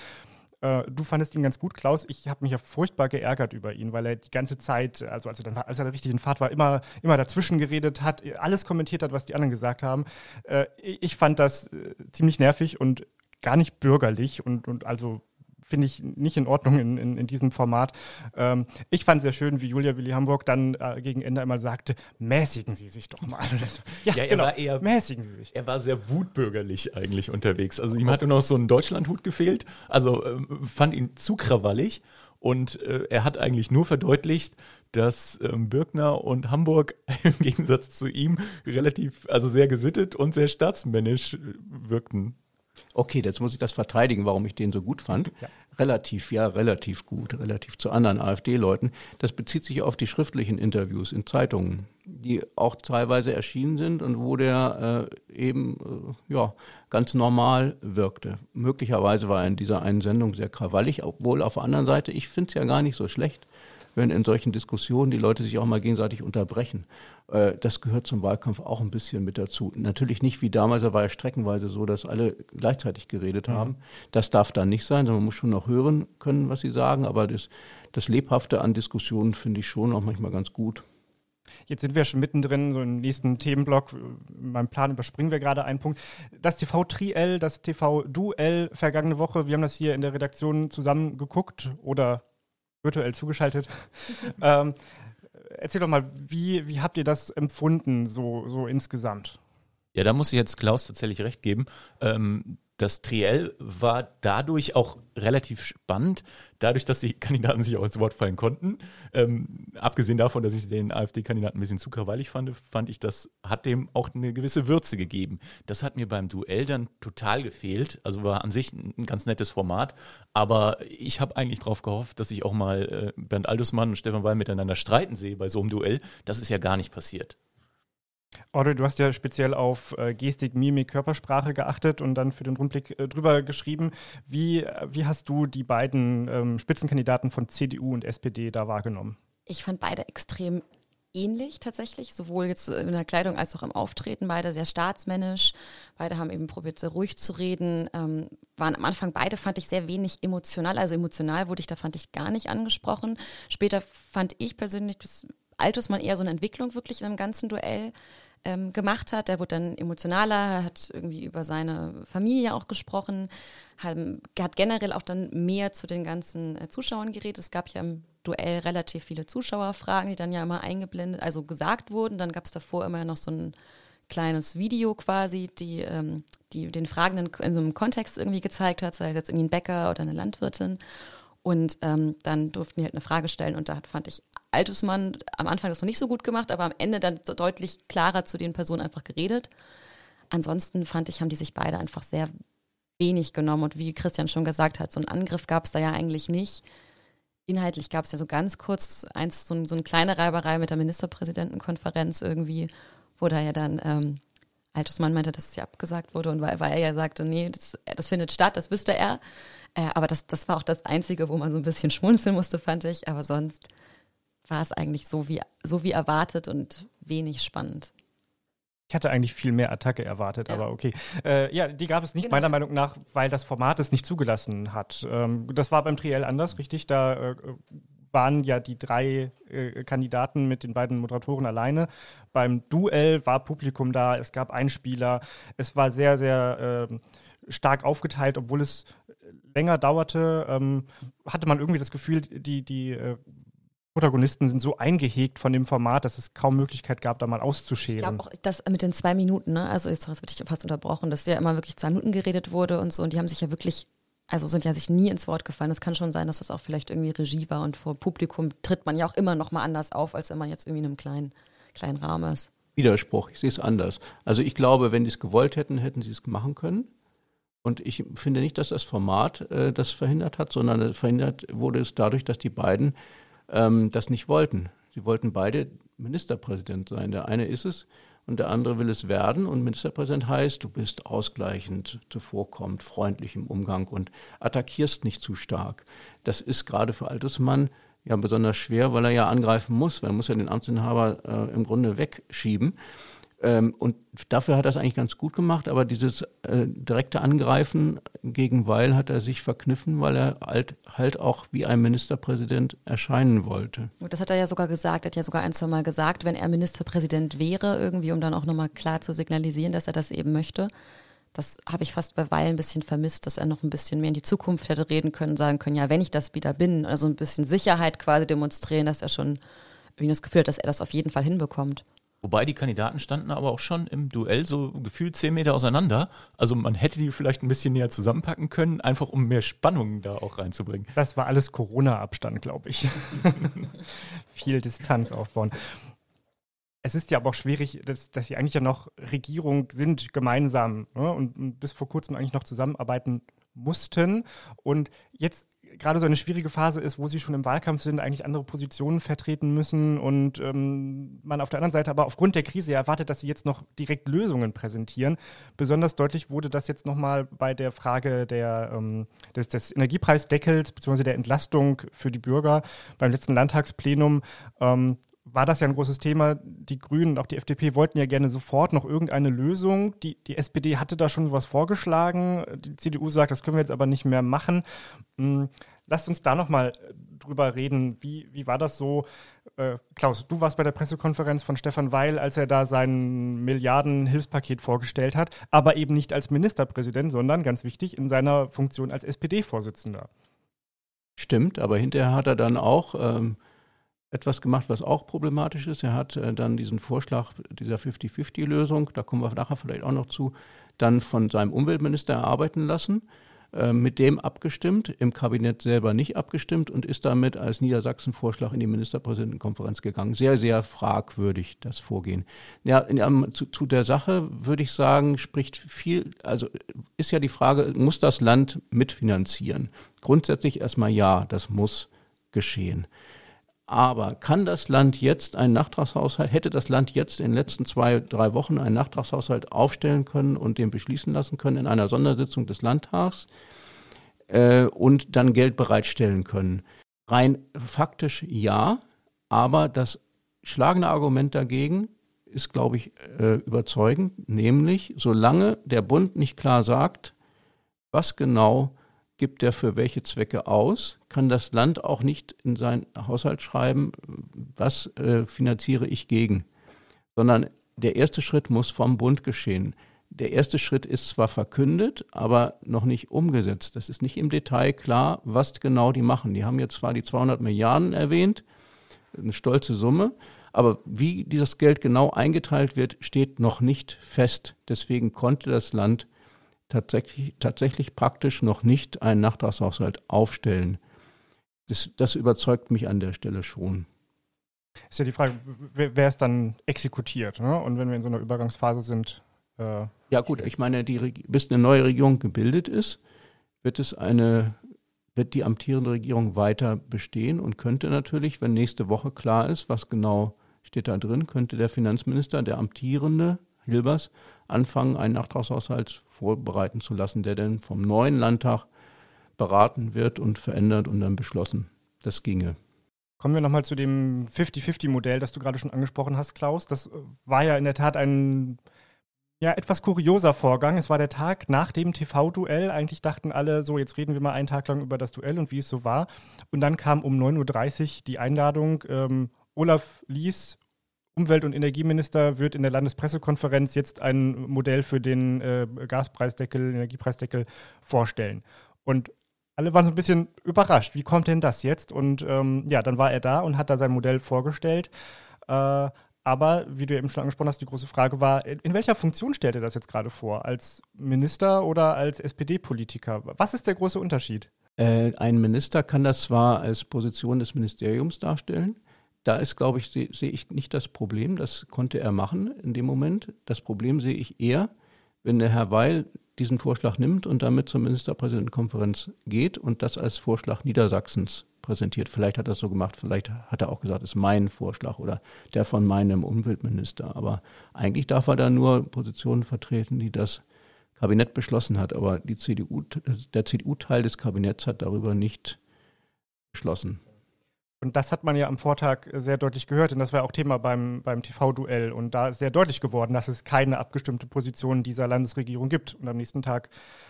Äh, du fandest ihn ganz gut, Klaus. Ich habe mich ja furchtbar geärgert über ihn, weil er die ganze Zeit, also als er dann als er richtig in Fahrt war, immer, immer dazwischen geredet hat, alles kommentiert hat, was die anderen gesagt haben. Äh, ich fand das äh, ziemlich nervig und gar nicht bürgerlich und, und also finde ich nicht in Ordnung in, in, in diesem Format. Ähm, ich fand sehr schön, wie Julia Willi Hamburg dann äh, gegen Ende einmal sagte, mäßigen Sie sich doch mal. ja, ja, er genau, war eher, mäßigen Sie sich. Er war sehr wutbürgerlich eigentlich unterwegs. Also ihm hatte noch so ein Deutschlandhut gefehlt. Also äh, fand ihn zu krawallig. Und äh, er hat eigentlich nur verdeutlicht, dass ähm, Birkner und Hamburg im Gegensatz zu ihm relativ, also sehr gesittet und sehr staatsmännisch äh, wirkten. Okay, jetzt muss ich das verteidigen, warum ich den so gut fand. Ja. Relativ, ja, relativ gut, relativ zu anderen AfD-Leuten. Das bezieht sich auf die schriftlichen Interviews in Zeitungen, die auch teilweise erschienen sind und wo der äh, eben äh, ja, ganz normal wirkte. Möglicherweise war er in dieser einen Sendung sehr krawallig, obwohl auf der anderen Seite, ich finde es ja gar nicht so schlecht wenn in solchen Diskussionen die Leute sich auch mal gegenseitig unterbrechen. Äh, das gehört zum Wahlkampf auch ein bisschen mit dazu. Natürlich nicht wie damals, da war ja streckenweise so, dass alle gleichzeitig geredet mhm. haben. Das darf dann nicht sein, sondern man muss schon noch hören können, was sie sagen. Aber das, das Lebhafte an Diskussionen finde ich schon auch manchmal ganz gut. Jetzt sind wir schon mittendrin, so im nächsten Themenblock. In meinem Plan überspringen wir gerade einen Punkt. Das TV-Triell, das TV-Duell vergangene Woche, wir haben das hier in der Redaktion zusammen geguckt oder virtuell zugeschaltet. ähm, erzähl doch mal, wie, wie habt ihr das empfunden, so, so insgesamt? Ja, da muss ich jetzt Klaus tatsächlich recht geben. Ähm, das Triell war dadurch auch relativ spannend, dadurch, dass die Kandidaten sich auch ins Wort fallen konnten. Ähm, abgesehen davon, dass ich den AfD-Kandidaten ein bisschen zu krawallig fand, fand ich, das hat dem auch eine gewisse Würze gegeben. Das hat mir beim Duell dann total gefehlt. Also war an sich ein ganz nettes Format, aber ich habe eigentlich darauf gehofft, dass ich auch mal äh, Bernd Aldusmann und Stefan Weil miteinander streiten sehe bei so einem Duell. Das ist ja gar nicht passiert. Audrey, du hast ja speziell auf äh, Gestik, Mimik, Körpersprache geachtet und dann für den Rundblick äh, drüber geschrieben. Wie, wie hast du die beiden ähm, Spitzenkandidaten von CDU und SPD da wahrgenommen? Ich fand beide extrem ähnlich tatsächlich, sowohl jetzt in der Kleidung als auch im Auftreten. Beide sehr staatsmännisch. Beide haben eben probiert, sehr ruhig zu reden. Ähm, waren am Anfang beide, fand ich, sehr wenig emotional. Also emotional wurde ich da, fand ich, gar nicht angesprochen. Später fand ich persönlich, dass Altusmann eher so eine Entwicklung wirklich in einem ganzen Duell ähm, gemacht hat. Der wurde dann emotionaler, hat irgendwie über seine Familie auch gesprochen, hat, hat generell auch dann mehr zu den ganzen äh, Zuschauern geredet. Es gab ja im Duell relativ viele Zuschauerfragen, die dann ja immer eingeblendet, also gesagt wurden. Dann gab es davor immer noch so ein kleines Video quasi, die, ähm, die den Fragenden in so einem Kontext irgendwie gezeigt hat, sei es jetzt irgendwie ein Bäcker oder eine Landwirtin. Und ähm, dann durften die halt eine Frage stellen und da fand ich Altusmann am Anfang das noch nicht so gut gemacht, aber am Ende dann deutlich klarer zu den Personen einfach geredet. Ansonsten fand ich, haben die sich beide einfach sehr wenig genommen und wie Christian schon gesagt hat, so einen Angriff gab es da ja eigentlich nicht. Inhaltlich gab es ja so ganz kurz eins, so, so eine kleine Reiberei mit der Ministerpräsidentenkonferenz irgendwie, wo da ja dann ähm, Altusmann meinte, dass es ja abgesagt wurde und weil, weil er ja sagte, nee, das, das findet statt, das wüsste er. Äh, aber das, das war auch das Einzige, wo man so ein bisschen schmunzeln musste, fand ich. Aber sonst war es eigentlich so wie, so wie erwartet und wenig spannend. Ich hatte eigentlich viel mehr Attacke erwartet, ja. aber okay. Äh, ja, die gab es nicht, genau. meiner Meinung nach, weil das Format es nicht zugelassen hat. Ähm, das war beim Triell anders, richtig? Da äh, waren ja die drei äh, Kandidaten mit den beiden Moderatoren alleine. Beim Duell war Publikum da, es gab Einspieler, es war sehr, sehr ähm, stark aufgeteilt, obwohl es länger dauerte, ähm, hatte man irgendwie das Gefühl, die, die äh, Protagonisten sind so eingehegt von dem Format, dass es kaum Möglichkeit gab, da mal auszuscheren. Ich glaube auch, dass mit den zwei Minuten, ne? also jetzt wird ich fast unterbrochen, dass ja immer wirklich zwei Minuten geredet wurde und so und die haben sich ja wirklich, also sind ja sich nie ins Wort gefallen. Es kann schon sein, dass das auch vielleicht irgendwie Regie war und vor Publikum tritt man ja auch immer noch mal anders auf, als wenn man jetzt irgendwie in einem kleinen, kleinen Rahmen ist. Widerspruch, ich sehe es anders. Also ich glaube, wenn die es gewollt hätten, hätten sie es machen können. Und ich finde nicht, dass das Format äh, das verhindert hat, sondern verhindert wurde es dadurch, dass die beiden ähm, das nicht wollten. Sie wollten beide Ministerpräsident sein. Der eine ist es und der andere will es werden. Und Ministerpräsident heißt, du bist ausgleichend, zuvorkommend, freundlich im Umgang und attackierst nicht zu stark. Das ist gerade für Altersmann ja besonders schwer, weil er ja angreifen muss. Weil er muss ja den Amtsinhaber äh, im Grunde wegschieben. Ähm, und dafür hat er es eigentlich ganz gut gemacht, aber dieses äh, direkte Angreifen gegen Weil hat er sich verkniffen, weil er halt, halt auch wie ein Ministerpräsident erscheinen wollte. Und das hat er ja sogar gesagt, er hat ja sogar ein, zwei Mal gesagt, wenn er Ministerpräsident wäre, irgendwie, um dann auch nochmal klar zu signalisieren, dass er das eben möchte. Das habe ich fast bei Weil ein bisschen vermisst, dass er noch ein bisschen mehr in die Zukunft hätte reden können, sagen können, ja, wenn ich das wieder bin, also ein bisschen Sicherheit quasi demonstrieren, dass er schon irgendwie das Gefühl hat, dass er das auf jeden Fall hinbekommt. Wobei die Kandidaten standen aber auch schon im Duell so gefühlt zehn Meter auseinander. Also man hätte die vielleicht ein bisschen näher zusammenpacken können, einfach um mehr Spannung da auch reinzubringen. Das war alles Corona-Abstand, glaube ich. Viel Distanz aufbauen. Es ist ja aber auch schwierig, dass, dass sie eigentlich ja noch Regierung sind, gemeinsam ne? und bis vor kurzem eigentlich noch zusammenarbeiten mussten. Und jetzt gerade so eine schwierige Phase ist, wo sie schon im Wahlkampf sind, eigentlich andere Positionen vertreten müssen und ähm, man auf der anderen Seite aber aufgrund der Krise erwartet, dass sie jetzt noch direkt Lösungen präsentieren. Besonders deutlich wurde das jetzt nochmal bei der Frage der, ähm, des, des Energiepreisdeckels bzw. der Entlastung für die Bürger beim letzten Landtagsplenum. Ähm, war das ja ein großes Thema. Die Grünen und auch die FDP wollten ja gerne sofort noch irgendeine Lösung. Die, die SPD hatte da schon was vorgeschlagen. Die CDU sagt, das können wir jetzt aber nicht mehr machen. Hm, lasst uns da nochmal drüber reden. Wie, wie war das so? Äh, Klaus, du warst bei der Pressekonferenz von Stefan Weil, als er da sein Milliarden-Hilfspaket vorgestellt hat, aber eben nicht als Ministerpräsident, sondern ganz wichtig in seiner Funktion als SPD-Vorsitzender. Stimmt, aber hinterher hat er dann auch ähm, etwas gemacht, was auch problematisch ist. Er hat äh, dann diesen Vorschlag dieser 50-50-Lösung, da kommen wir nachher vielleicht auch noch zu, dann von seinem Umweltminister erarbeiten lassen, äh, mit dem abgestimmt, im Kabinett selber nicht abgestimmt und ist damit als Niedersachsen-Vorschlag in die Ministerpräsidentenkonferenz gegangen. Sehr, sehr fragwürdig das Vorgehen. Ja, zu, zu der Sache würde ich sagen, spricht viel, also ist ja die Frage, muss das Land mitfinanzieren? Grundsätzlich erstmal ja, das muss geschehen. Aber kann das Land jetzt einen Nachtragshaushalt, hätte das Land jetzt in den letzten zwei, drei Wochen einen Nachtragshaushalt aufstellen können und den beschließen lassen können in einer Sondersitzung des Landtags äh, und dann Geld bereitstellen können? Rein faktisch ja, aber das schlagende Argument dagegen ist, glaube ich, äh, überzeugend, nämlich solange der Bund nicht klar sagt, was genau gibt er für welche Zwecke aus, kann das Land auch nicht in seinen Haushalt schreiben, was äh, finanziere ich gegen, sondern der erste Schritt muss vom Bund geschehen. Der erste Schritt ist zwar verkündet, aber noch nicht umgesetzt. Das ist nicht im Detail klar, was genau die machen. Die haben jetzt zwar die 200 Milliarden erwähnt, eine stolze Summe, aber wie dieses Geld genau eingeteilt wird, steht noch nicht fest. Deswegen konnte das Land tatsächlich, tatsächlich praktisch noch nicht einen Nachtragshaushalt aufstellen. Das, das überzeugt mich an der Stelle schon. Ist ja die Frage, wer, ist dann exekutiert? Ne? Und wenn wir in so einer Übergangsphase sind. Äh ja, gut, ich meine, die, bis eine neue Regierung gebildet ist, wird es eine wird die amtierende Regierung weiter bestehen und könnte natürlich, wenn nächste Woche klar ist, was genau steht da drin, könnte der Finanzminister, der amtierende Hilbers, anfangen, einen Nachtragshaushalt vorbereiten zu lassen, der dann vom neuen Landtag beraten wird und verändert und dann beschlossen. Das ginge. Kommen wir nochmal zu dem 50-50-Modell, das du gerade schon angesprochen hast, Klaus. Das war ja in der Tat ein ja, etwas kurioser Vorgang. Es war der Tag nach dem TV-Duell. Eigentlich dachten alle, so, jetzt reden wir mal einen Tag lang über das Duell und wie es so war. Und dann kam um 9.30 Uhr die Einladung, ähm, Olaf Lies, Umwelt- und Energieminister, wird in der Landespressekonferenz jetzt ein Modell für den äh, Gaspreisdeckel, Energiepreisdeckel vorstellen. Und alle waren so ein bisschen überrascht. Wie kommt denn das jetzt? Und ähm, ja, dann war er da und hat da sein Modell vorgestellt. Äh, aber, wie du eben schon angesprochen hast, die große Frage war, in welcher Funktion stellt er das jetzt gerade vor? Als Minister oder als SPD-Politiker? Was ist der große Unterschied? Äh, ein Minister kann das zwar als Position des Ministeriums darstellen, da ist, glaube ich, sehe seh ich nicht das Problem. Das konnte er machen in dem Moment. Das Problem sehe ich eher, wenn der Herr Weil diesen Vorschlag nimmt und damit zur Ministerpräsidentenkonferenz geht und das als Vorschlag Niedersachsens präsentiert. Vielleicht hat er es so gemacht, vielleicht hat er auch gesagt, es ist mein Vorschlag oder der von meinem Umweltminister. Aber eigentlich darf er da nur Positionen vertreten, die das Kabinett beschlossen hat. Aber die CDU, der CDU-Teil des Kabinetts hat darüber nicht beschlossen. Und das hat man ja am Vortag sehr deutlich gehört, denn das war auch Thema beim, beim TV-Duell. Und da ist sehr deutlich geworden, dass es keine abgestimmte Position dieser Landesregierung gibt. Und am nächsten Tag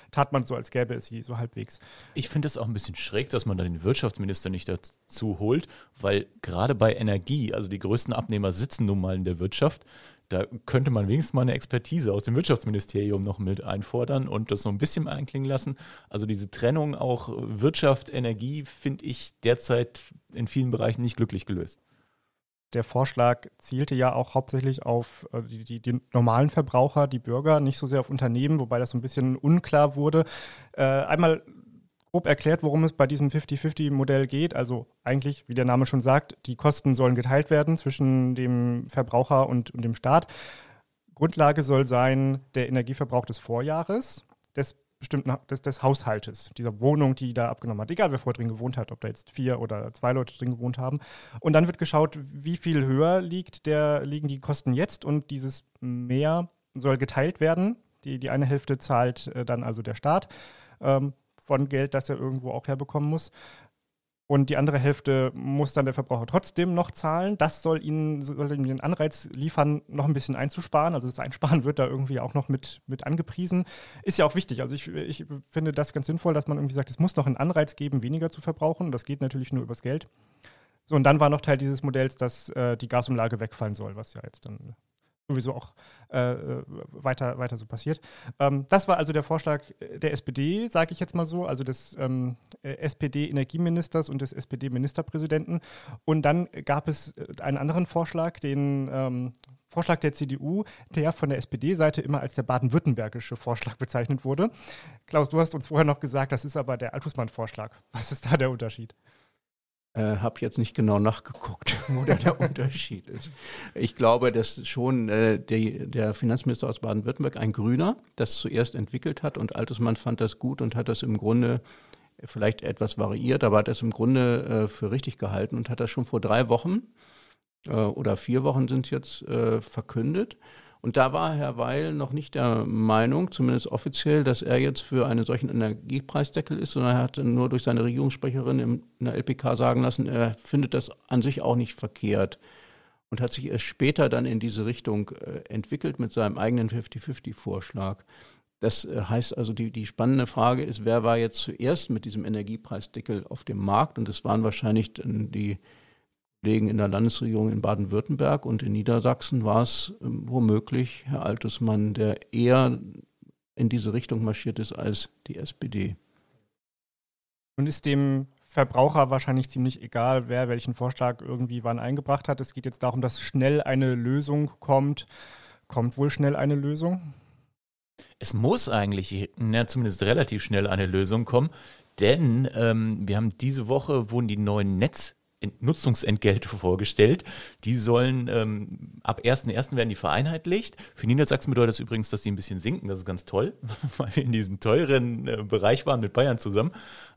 tat man so, als gäbe es sie so halbwegs. Ich finde es auch ein bisschen schräg, dass man da den Wirtschaftsminister nicht dazu holt, weil gerade bei Energie, also die größten Abnehmer sitzen nun mal in der Wirtschaft, da könnte man wenigstens mal eine Expertise aus dem Wirtschaftsministerium noch mit einfordern und das so ein bisschen einklingen lassen. Also diese Trennung auch Wirtschaft, Energie finde ich derzeit in vielen Bereichen nicht glücklich gelöst. Der Vorschlag zielte ja auch hauptsächlich auf äh, die, die, die, normalen Verbraucher, die Bürger, nicht so sehr auf Unternehmen, wobei das so ein bisschen unklar wurde. Äh, einmal grob erklärt, worum es bei diesem 50-50-Modell geht. Also eigentlich, wie der Name schon sagt, die Kosten sollen geteilt werden zwischen dem Verbraucher und, und dem Staat. Grundlage soll sein der Energieverbrauch des Vorjahres, des bestimmten des, des Haushaltes, dieser Wohnung, die da abgenommen hat. Egal, wer vorher drin gewohnt hat, ob da jetzt vier oder zwei Leute drin gewohnt haben. Und dann wird geschaut, wie viel höher liegt der, liegen die Kosten jetzt und dieses Mehr soll geteilt werden. Die, die eine Hälfte zahlt äh, dann also der Staat. Ähm, von Geld, das er irgendwo auch herbekommen muss. Und die andere Hälfte muss dann der Verbraucher trotzdem noch zahlen. Das soll ihnen, soll ihnen den Anreiz liefern, noch ein bisschen einzusparen. Also das Einsparen wird da irgendwie auch noch mit, mit angepriesen. Ist ja auch wichtig. Also ich, ich finde das ganz sinnvoll, dass man irgendwie sagt, es muss noch einen Anreiz geben, weniger zu verbrauchen. Das geht natürlich nur übers Geld. So, und dann war noch Teil dieses Modells, dass äh, die Gasumlage wegfallen soll, was ja jetzt dann sowieso auch äh, weiter, weiter so passiert. Ähm, das war also der Vorschlag der SPD, sage ich jetzt mal so, also des ähm, SPD-Energieministers und des SPD-Ministerpräsidenten. Und dann gab es einen anderen Vorschlag, den ähm, Vorschlag der CDU, der von der SPD-Seite immer als der baden-württembergische Vorschlag bezeichnet wurde. Klaus, du hast uns vorher noch gesagt, das ist aber der Altusmann-Vorschlag. Was ist da der Unterschied? Äh, habe jetzt nicht genau nachgeguckt, wo da der Unterschied ist. Ich glaube, dass schon äh, die, der Finanzminister aus Baden-Württemberg, ein Grüner, das zuerst entwickelt hat und Altesmann fand das gut und hat das im Grunde vielleicht etwas variiert, aber hat es im Grunde äh, für richtig gehalten und hat das schon vor drei Wochen äh, oder vier Wochen sind jetzt äh, verkündet. Und da war Herr Weil noch nicht der Meinung, zumindest offiziell, dass er jetzt für einen solchen Energiepreisdeckel ist, sondern er hat nur durch seine Regierungssprecherin in der LPK sagen lassen, er findet das an sich auch nicht verkehrt und hat sich erst später dann in diese Richtung äh, entwickelt mit seinem eigenen 50-50-Vorschlag. Das äh, heißt also, die, die spannende Frage ist, wer war jetzt zuerst mit diesem Energiepreisdeckel auf dem Markt? Und es waren wahrscheinlich die Kollegen in der Landesregierung in Baden-Württemberg und in Niedersachsen war es ähm, womöglich Herr Altesmann, der eher in diese Richtung marschiert ist als die SPD. Und ist dem Verbraucher wahrscheinlich ziemlich egal, wer welchen Vorschlag irgendwie wann eingebracht hat. Es geht jetzt darum, dass schnell eine Lösung kommt. Kommt wohl schnell eine Lösung? Es muss eigentlich, na, zumindest relativ schnell eine Lösung kommen, denn ähm, wir haben diese Woche wurden die neuen Netz Nutzungsentgelte vorgestellt. Die sollen ähm, ab 1.1. werden die vereinheitlicht. Für Niedersachsen bedeutet das übrigens, dass die ein bisschen sinken. Das ist ganz toll, weil wir in diesem teuren äh, Bereich waren mit Bayern zusammen.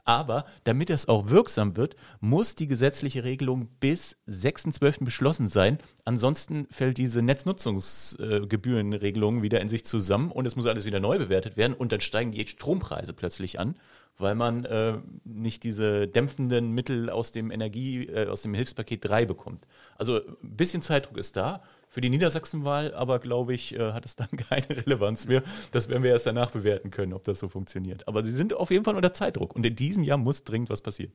Aber damit das auch wirksam wird, muss die gesetzliche Regelung bis 6.12. beschlossen sein. Ansonsten fällt diese Netznutzungsgebührenregelung wieder in sich zusammen und es muss alles wieder neu bewertet werden und dann steigen die Strompreise plötzlich an weil man äh, nicht diese dämpfenden Mittel aus dem Energie, äh, aus dem Hilfspaket 3 bekommt. Also ein bisschen Zeitdruck ist da. Für die Niedersachsenwahl aber, glaube ich, äh, hat es dann keine Relevanz mehr. Das werden wir erst danach bewerten können, ob das so funktioniert. Aber sie sind auf jeden Fall unter Zeitdruck und in diesem Jahr muss dringend was passieren.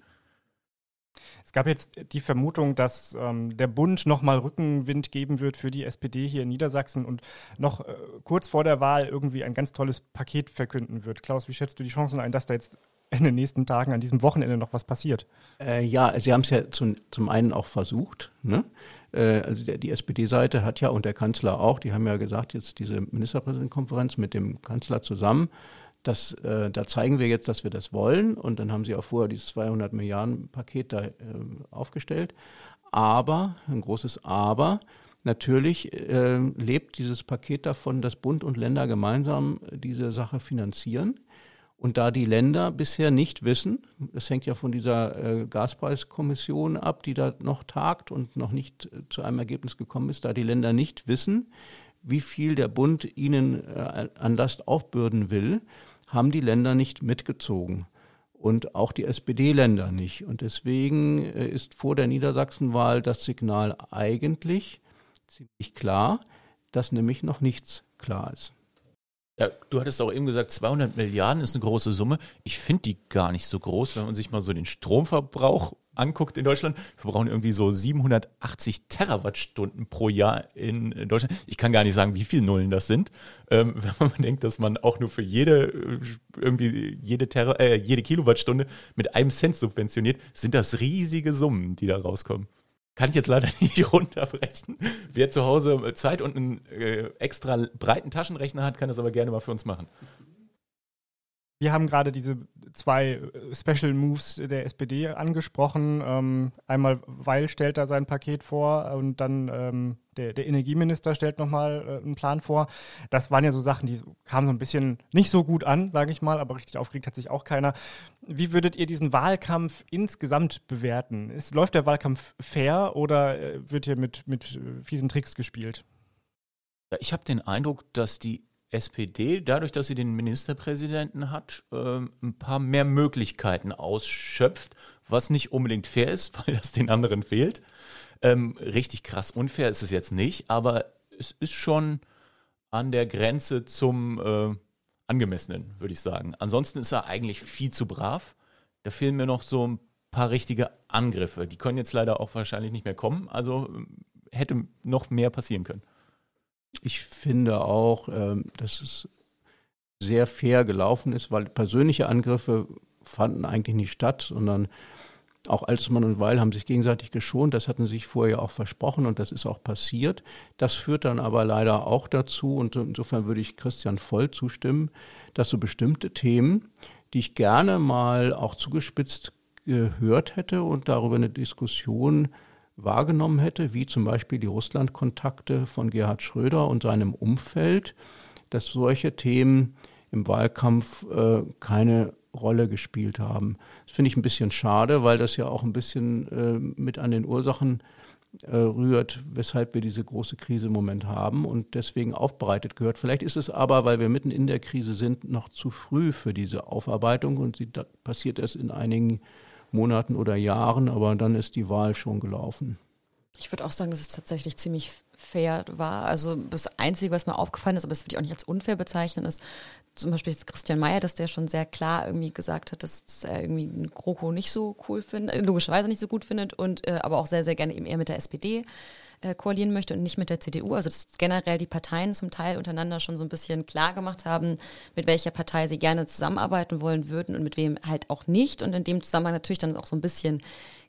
Es gab jetzt die Vermutung, dass ähm, der Bund nochmal Rückenwind geben wird für die SPD hier in Niedersachsen und noch äh, kurz vor der Wahl irgendwie ein ganz tolles Paket verkünden wird. Klaus, wie schätzt du die Chancen ein, dass da jetzt in den nächsten Tagen, an diesem Wochenende noch was passiert? Äh, ja, Sie haben es ja zum, zum einen auch versucht. Ne? Äh, also der, die SPD-Seite hat ja und der Kanzler auch, die haben ja gesagt, jetzt diese Ministerpräsidentenkonferenz mit dem Kanzler zusammen, das, äh, da zeigen wir jetzt, dass wir das wollen. Und dann haben sie auch vorher dieses 200 Milliarden Paket da äh, aufgestellt. Aber, ein großes Aber, natürlich äh, lebt dieses Paket davon, dass Bund und Länder gemeinsam diese Sache finanzieren. Und da die Länder bisher nicht wissen, das hängt ja von dieser äh, Gaspreiskommission ab, die da noch tagt und noch nicht äh, zu einem Ergebnis gekommen ist, da die Länder nicht wissen, wie viel der Bund ihnen äh, an Last aufbürden will, haben die Länder nicht mitgezogen und auch die SPD-Länder nicht. Und deswegen äh, ist vor der Niedersachsenwahl das Signal eigentlich ziemlich klar, dass nämlich noch nichts klar ist. Ja, du hattest auch eben gesagt, 200 Milliarden ist eine große Summe. Ich finde die gar nicht so groß, wenn man sich mal so den Stromverbrauch anguckt in Deutschland. Wir brauchen irgendwie so 780 Terawattstunden pro Jahr in Deutschland. Ich kann gar nicht sagen, wie viele Nullen das sind. Ähm, wenn man denkt, dass man auch nur für jede äh, irgendwie jede, Tera, äh, jede Kilowattstunde mit einem Cent subventioniert, sind das riesige Summen, die da rauskommen. Kann ich jetzt leider nicht runterbrechen. Wer zu Hause Zeit und einen äh, extra breiten Taschenrechner hat, kann das aber gerne mal für uns machen. Wir haben gerade diese zwei äh, Special Moves der SPD angesprochen. Ähm, einmal Weil stellt da sein Paket vor und dann ähm, der, der, Energieminister stellt nochmal äh, einen Plan vor. Das waren ja so Sachen, die kamen so ein bisschen nicht so gut an, sage ich mal, aber richtig aufgeregt hat sich auch keiner. Wie würdet ihr diesen Wahlkampf insgesamt bewerten? Ist, läuft der Wahlkampf fair oder äh, wird hier mit, mit äh, fiesen Tricks gespielt? Ich habe den Eindruck, dass die SPD, dadurch, dass sie den Ministerpräsidenten hat, äh, ein paar mehr Möglichkeiten ausschöpft, was nicht unbedingt fair ist, weil das den anderen fehlt. Ähm, richtig krass unfair ist es jetzt nicht, aber es ist schon an der Grenze zum äh, angemessenen, würde ich sagen. Ansonsten ist er eigentlich viel zu brav. Da fehlen mir noch so ein paar richtige Angriffe. Die können jetzt leider auch wahrscheinlich nicht mehr kommen. Also hätte noch mehr passieren können. Ich finde auch, ähm, dass es sehr fair gelaufen ist, weil persönliche Angriffe fanden eigentlich nicht statt, sondern auch Alsmann und Weil haben sich gegenseitig geschont. Das hatten sie sich vorher auch versprochen und das ist auch passiert. Das führt dann aber leider auch dazu, und insofern würde ich Christian voll zustimmen, dass so bestimmte Themen, die ich gerne mal auch zugespitzt gehört hätte und darüber eine Diskussion wahrgenommen hätte, wie zum Beispiel die Russlandkontakte von Gerhard Schröder und seinem Umfeld, dass solche Themen im Wahlkampf äh, keine Rolle gespielt haben. Das finde ich ein bisschen schade, weil das ja auch ein bisschen äh, mit an den Ursachen äh, rührt, weshalb wir diese große Krise im Moment haben und deswegen aufbereitet gehört. Vielleicht ist es aber, weil wir mitten in der Krise sind, noch zu früh für diese Aufarbeitung und sie passiert erst in einigen Monaten oder Jahren, aber dann ist die Wahl schon gelaufen. Ich würde auch sagen, dass es tatsächlich ziemlich fair war. Also das Einzige, was mir aufgefallen ist, aber das würde ich auch nicht als unfair bezeichnen, ist zum Beispiel jetzt Christian Mayer, dass der schon sehr klar irgendwie gesagt hat, dass er irgendwie einen GroKo nicht so cool findet, äh, logischerweise nicht so gut findet und äh, aber auch sehr, sehr gerne eben eher mit der SPD äh, koalieren möchte und nicht mit der CDU. Also dass generell die Parteien zum Teil untereinander schon so ein bisschen klar gemacht haben, mit welcher Partei sie gerne zusammenarbeiten wollen würden und mit wem halt auch nicht. Und in dem Zusammenhang natürlich dann auch so ein bisschen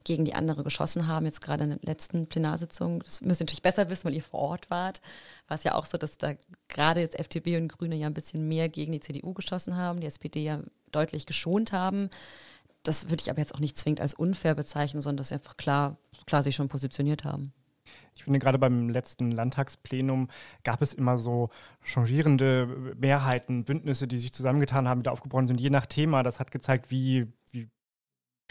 gegen die andere geschossen haben, jetzt gerade in der letzten Plenarsitzung. Das müsst ihr natürlich besser wissen, weil ihr vor Ort wart. War es ja auch so, dass da gerade jetzt FDP und Grüne ja ein bisschen mehr gegen die CDU geschossen haben, die SPD ja deutlich geschont haben. Das würde ich aber jetzt auch nicht zwingend als unfair bezeichnen, sondern dass sie einfach klar, klar sich schon positioniert haben. Ich finde, gerade beim letzten Landtagsplenum gab es immer so changierende Mehrheiten, Bündnisse, die sich zusammengetan haben, wieder aufgebrochen sind, je nach Thema. Das hat gezeigt, wie, wie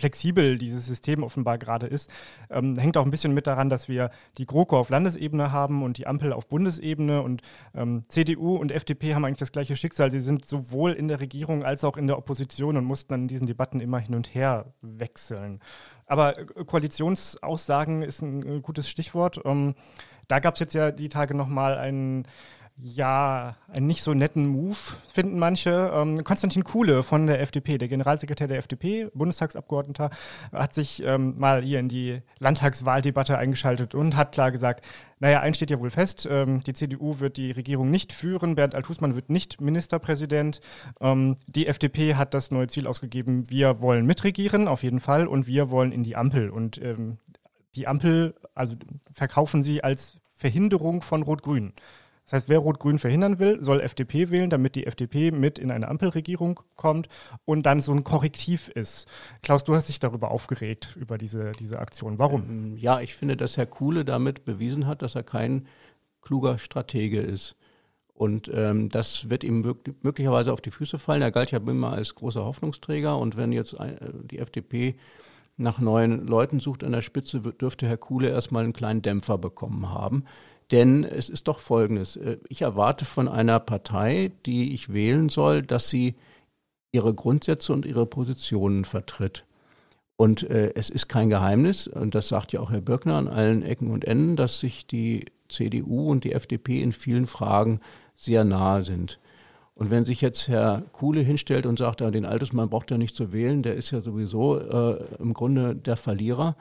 flexibel dieses System offenbar gerade ist. Ähm, hängt auch ein bisschen mit daran, dass wir die GroKo auf Landesebene haben und die Ampel auf Bundesebene und ähm, CDU und FDP haben eigentlich das gleiche Schicksal. Sie sind sowohl in der Regierung als auch in der Opposition und mussten dann in diesen Debatten immer hin und her wechseln. Aber äh, Koalitionsaussagen ist ein, ein gutes Stichwort. Ähm, da gab es jetzt ja die Tage nochmal einen ja, einen nicht so netten Move, finden manche. Ähm, Konstantin Kuhle von der FDP, der Generalsekretär der FDP, Bundestagsabgeordneter, hat sich ähm, mal hier in die Landtagswahldebatte eingeschaltet und hat klar gesagt, naja, eins steht ja wohl fest, ähm, die CDU wird die Regierung nicht führen, Bernd Althusmann wird nicht Ministerpräsident. Ähm, die FDP hat das neue Ziel ausgegeben, wir wollen mitregieren, auf jeden Fall, und wir wollen in die Ampel. Und ähm, die Ampel, also verkaufen sie als Verhinderung von Rot-Grün. Das heißt, wer Rot-Grün verhindern will, soll FDP wählen, damit die FDP mit in eine Ampelregierung kommt und dann so ein Korrektiv ist. Klaus, du hast dich darüber aufgeregt, über diese, diese Aktion. Warum? Ähm, ja, ich finde, dass Herr Kuhle damit bewiesen hat, dass er kein kluger Stratege ist. Und ähm, das wird ihm möglicherweise auf die Füße fallen. Er galt ja immer als großer Hoffnungsträger. Und wenn jetzt äh, die FDP nach neuen Leuten sucht an der Spitze, dürfte Herr Kuhle erstmal einen kleinen Dämpfer bekommen haben. Denn es ist doch Folgendes. Äh, ich erwarte von einer Partei, die ich wählen soll, dass sie ihre Grundsätze und ihre Positionen vertritt. Und äh, es ist kein Geheimnis, und das sagt ja auch Herr Birkner an allen Ecken und Enden, dass sich die CDU und die FDP in vielen Fragen sehr nahe sind. Und wenn sich jetzt Herr Kuhle hinstellt und sagt, den Altersmann braucht er nicht zu wählen, der ist ja sowieso äh, im Grunde der Verlierer,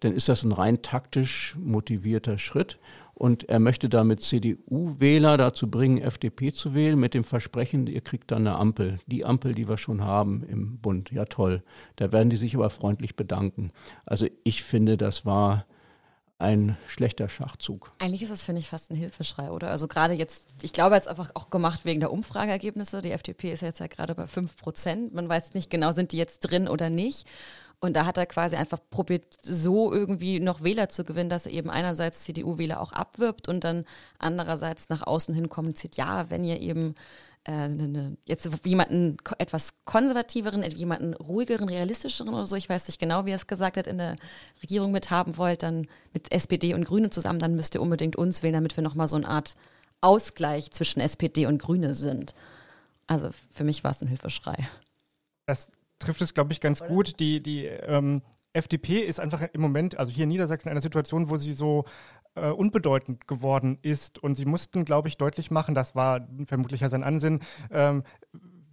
dann ist das ein rein taktisch motivierter Schritt. Und er möchte damit CDU-Wähler dazu bringen, FDP zu wählen, mit dem Versprechen, ihr kriegt dann eine Ampel. Die Ampel, die wir schon haben im Bund. Ja, toll. Da werden die sich aber freundlich bedanken. Also ich finde, das war ein schlechter Schachzug. Eigentlich ist das, finde ich, fast ein Hilfeschrei, oder? Also gerade jetzt, ich glaube jetzt einfach auch gemacht wegen der Umfrageergebnisse. Die FDP ist jetzt ja gerade bei 5 Prozent. Man weiß nicht genau, sind die jetzt drin oder nicht. Und da hat er quasi einfach probiert, so irgendwie noch Wähler zu gewinnen, dass er eben einerseits CDU-Wähler auch abwirbt und dann andererseits nach außen hin kommuniziert, ja, wenn ihr eben äh, ne, ne, jetzt jemanden etwas konservativeren, jemanden ruhigeren, realistischeren oder so, ich weiß nicht genau, wie er es gesagt hat, in der Regierung mit haben wollt, dann mit SPD und Grüne zusammen, dann müsst ihr unbedingt uns wählen, damit wir nochmal so eine Art Ausgleich zwischen SPD und Grüne sind. Also für mich war es ein Hilfeschrei. Das trifft es, glaube ich, ganz gut. Die, die ähm, FDP ist einfach im Moment, also hier in Niedersachsen, in einer Situation, wo sie so äh, unbedeutend geworden ist. Und sie mussten, glaube ich, deutlich machen, das war vermutlich ja sein Ansinn, ähm,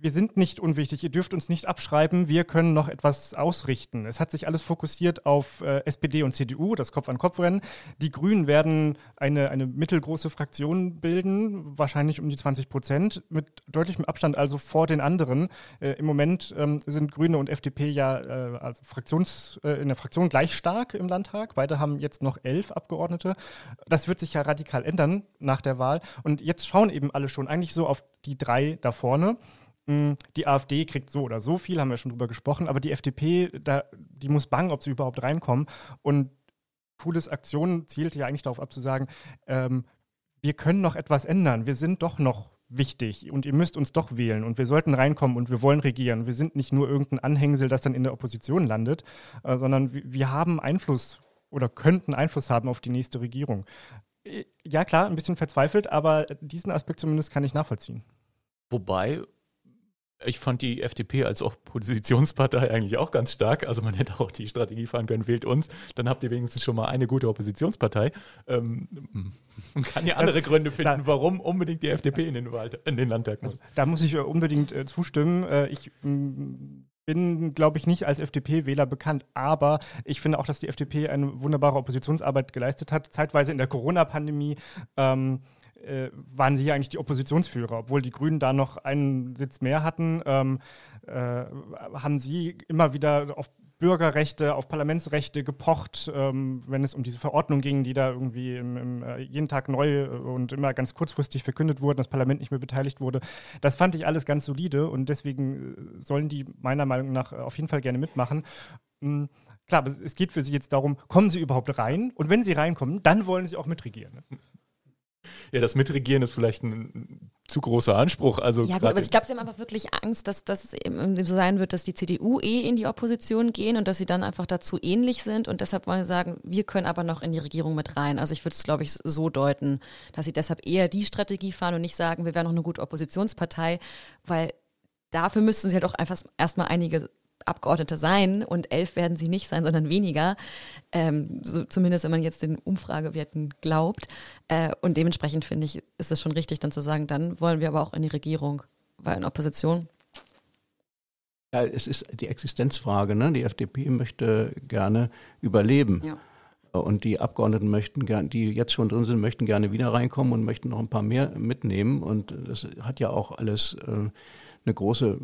wir sind nicht unwichtig, ihr dürft uns nicht abschreiben, wir können noch etwas ausrichten. Es hat sich alles fokussiert auf äh, SPD und CDU, das Kopf-an-Kopf-Rennen. Die Grünen werden eine, eine mittelgroße Fraktion bilden, wahrscheinlich um die 20 Prozent, mit deutlichem Abstand also vor den anderen. Äh, Im Moment ähm, sind Grüne und FDP ja äh, also Fraktions, äh, in der Fraktion gleich stark im Landtag. Beide haben jetzt noch elf Abgeordnete. Das wird sich ja radikal ändern nach der Wahl. Und jetzt schauen eben alle schon eigentlich so auf die drei da vorne. Die AfD kriegt so oder so viel, haben wir schon drüber gesprochen, aber die FDP, da, die muss bangen, ob sie überhaupt reinkommen. Und Cooles Aktion zielte ja eigentlich darauf ab zu sagen, ähm, wir können noch etwas ändern. Wir sind doch noch wichtig und ihr müsst uns doch wählen und wir sollten reinkommen und wir wollen regieren. Wir sind nicht nur irgendein Anhängsel, das dann in der Opposition landet, äh, sondern wir haben Einfluss oder könnten Einfluss haben auf die nächste Regierung. Äh, ja, klar, ein bisschen verzweifelt, aber diesen Aspekt zumindest kann ich nachvollziehen. Wobei, ich fand die FDP als Oppositionspartei eigentlich auch ganz stark. Also man hätte auch die Strategie fahren können, wählt uns, dann habt ihr wenigstens schon mal eine gute Oppositionspartei. Ähm, man kann ja andere das, Gründe finden, da, warum unbedingt die FDP in den, Wahl, in den Landtag muss. Da muss ich unbedingt äh, zustimmen. Äh, ich mm, bin, glaube ich, nicht als FDP-Wähler bekannt, aber ich finde auch, dass die FDP eine wunderbare Oppositionsarbeit geleistet hat. Zeitweise in der Corona-Pandemie. Ähm, äh, waren sie eigentlich die Oppositionsführer, obwohl die Grünen da noch einen Sitz mehr hatten, ähm, äh, haben sie immer wieder auf Bürgerrechte, auf Parlamentsrechte gepocht, ähm, wenn es um diese Verordnung ging, die da irgendwie im, im, äh, jeden Tag neu und immer ganz kurzfristig verkündet wurden, das Parlament nicht mehr beteiligt wurde. Das fand ich alles ganz solide und deswegen äh, sollen die meiner Meinung nach auf jeden Fall gerne mitmachen. Mhm. Klar, es geht für sie jetzt darum, kommen sie überhaupt rein? Und wenn sie reinkommen, dann wollen sie auch mitregieren. Ja, das Mitregieren ist vielleicht ein zu großer Anspruch. Also ja, gut, aber ich glaube, sie haben einfach wirklich Angst, dass das eben so sein wird, dass die CDU eh in die Opposition gehen und dass sie dann einfach dazu ähnlich sind. Und deshalb wollen sie sagen, wir können aber noch in die Regierung mit rein. Also ich würde es, glaube ich, so deuten, dass sie deshalb eher die Strategie fahren und nicht sagen, wir wären noch eine gute Oppositionspartei, weil dafür müssten sie ja doch einfach erstmal einige Abgeordnete sein und elf werden sie nicht sein, sondern weniger. Ähm, so, zumindest wenn man jetzt den Umfragewerten glaubt. Äh, und dementsprechend finde ich, ist es schon richtig, dann zu sagen, dann wollen wir aber auch in die Regierung, weil in Opposition. Ja, es ist die Existenzfrage. Ne? Die FDP möchte gerne überleben. Ja. Und die Abgeordneten möchten gerne, die jetzt schon drin sind, möchten gerne wieder reinkommen und möchten noch ein paar mehr mitnehmen. Und das hat ja auch alles äh, eine große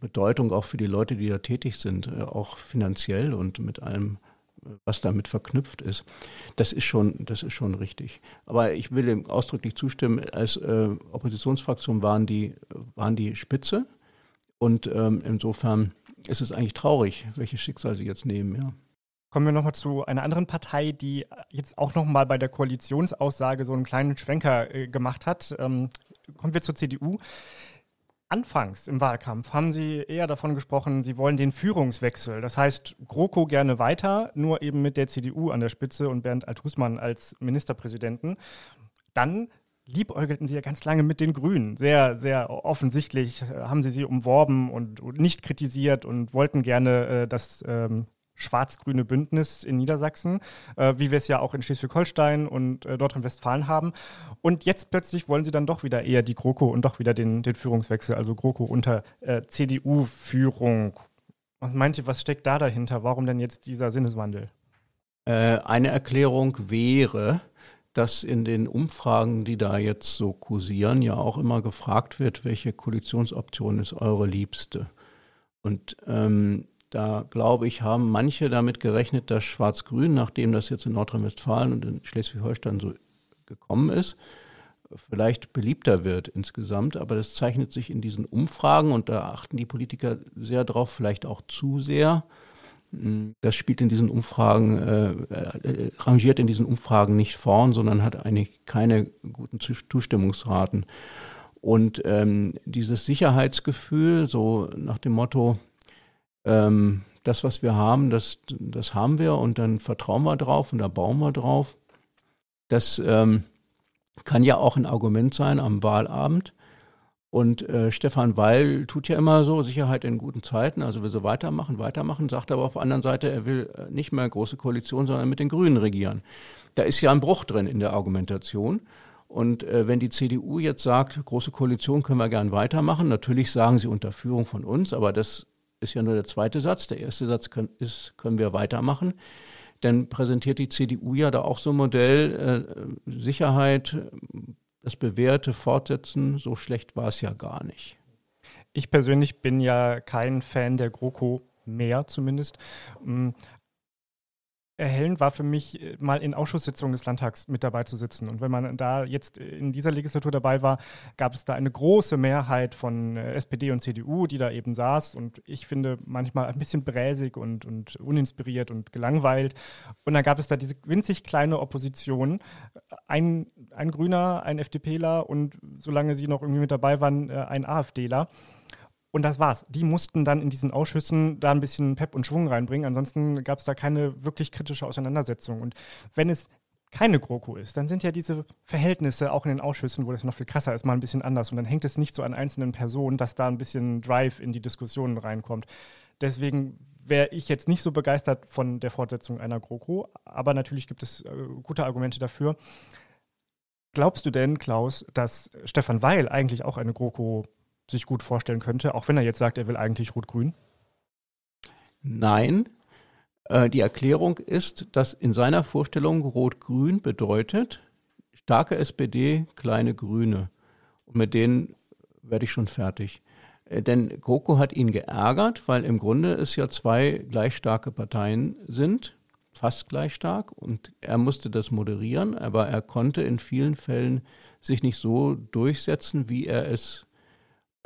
Bedeutung auch für die Leute, die da tätig sind, äh, auch finanziell und mit allem, äh, was damit verknüpft ist. Das ist schon, das ist schon richtig. Aber ich will ihm ausdrücklich zustimmen, als äh, Oppositionsfraktion waren die, waren die Spitze. Und ähm, insofern ist es eigentlich traurig, welches Schicksal sie jetzt nehmen, ja. Kommen wir nochmal zu einer anderen Partei, die jetzt auch nochmal bei der Koalitionsaussage so einen kleinen Schwenker äh, gemacht hat. Ähm, kommen wir zur CDU. Anfangs im Wahlkampf haben Sie eher davon gesprochen, Sie wollen den Führungswechsel. Das heißt, GroKo gerne weiter, nur eben mit der CDU an der Spitze und Bernd Althusmann als Ministerpräsidenten. Dann liebäugelten Sie ja ganz lange mit den Grünen. Sehr, sehr offensichtlich äh, haben Sie sie umworben und, nicht kritisiert und wollten gerne, äh, dass ähm, schwarz-grüne Bündnis in Niedersachsen, äh, wie wir es ja auch in Schleswig-Holstein und äh, Nordrhein-Westfalen haben. Und jetzt plötzlich wollen sie dann doch wieder eher die GroKo und doch wieder den, den Führungswechsel, also GroKo unter äh, CDU-Führung. Was meint ihr, was steckt da dahinter? Warum denn jetzt dieser Sinneswandel? Äh, eine Erklärung wäre, dass in den Umfragen, die da jetzt so kursieren, ja auch immer gefragt wird, welche Koalitionsoption ist eure liebste. Und ähm, da glaube ich, haben manche damit gerechnet, dass Schwarz-Grün, nachdem das jetzt in Nordrhein-Westfalen und in Schleswig-Holstein so gekommen ist, vielleicht beliebter wird insgesamt. Aber das zeichnet sich in diesen Umfragen und da achten die Politiker sehr drauf, vielleicht auch zu sehr. Das spielt in diesen Umfragen, äh, äh, rangiert in diesen Umfragen nicht vorn, sondern hat eigentlich keine guten Zustimmungsraten. Und ähm, dieses Sicherheitsgefühl, so nach dem Motto, ähm, das, was wir haben, das, das haben wir und dann vertrauen wir drauf und da bauen wir drauf. Das ähm, kann ja auch ein Argument sein am Wahlabend. Und äh, Stefan Weil tut ja immer so, Sicherheit in guten Zeiten, also will so weitermachen, weitermachen, sagt aber auf der anderen Seite, er will äh, nicht mehr große Koalition, sondern mit den Grünen regieren. Da ist ja ein Bruch drin in der Argumentation. Und äh, wenn die CDU jetzt sagt, große Koalition können wir gern weitermachen, natürlich sagen sie unter Führung von uns, aber das ist ja nur der zweite Satz. Der erste Satz können, ist, können wir weitermachen. Dann präsentiert die CDU ja da auch so ein Modell, äh, Sicherheit, das Bewährte fortsetzen, so schlecht war es ja gar nicht. Ich persönlich bin ja kein Fan der GroKo mehr zumindest. Erhellend war für mich, äh, mal in Ausschusssitzungen des Landtags mit dabei zu sitzen. Und wenn man da jetzt in dieser Legislatur dabei war, gab es da eine große Mehrheit von äh, SPD und CDU, die da eben saß. Und ich finde manchmal ein bisschen bräsig und, und uninspiriert und gelangweilt. Und dann gab es da diese winzig kleine Opposition. Ein, ein Grüner, ein FDPler und solange sie noch irgendwie mit dabei waren, äh, ein AfDler. Und das war's. Die mussten dann in diesen Ausschüssen da ein bisschen Pep und Schwung reinbringen. Ansonsten gab es da keine wirklich kritische Auseinandersetzung. Und wenn es keine GroKo ist, dann sind ja diese Verhältnisse auch in den Ausschüssen, wo das noch viel krasser ist, mal ein bisschen anders. Und dann hängt es nicht so an einzelnen Personen, dass da ein bisschen Drive in die Diskussionen reinkommt. Deswegen wäre ich jetzt nicht so begeistert von der Fortsetzung einer GroKo, aber natürlich gibt es äh, gute Argumente dafür. Glaubst du denn, Klaus, dass Stefan Weil eigentlich auch eine GroKo sich gut vorstellen könnte, auch wenn er jetzt sagt, er will eigentlich Rot-Grün? Nein. Äh, die Erklärung ist, dass in seiner Vorstellung Rot-Grün bedeutet starke SPD, kleine Grüne. Und mit denen werde ich schon fertig. Äh, denn GroKo hat ihn geärgert, weil im Grunde es ja zwei gleich starke Parteien sind, fast gleich stark. Und er musste das moderieren, aber er konnte in vielen Fällen sich nicht so durchsetzen, wie er es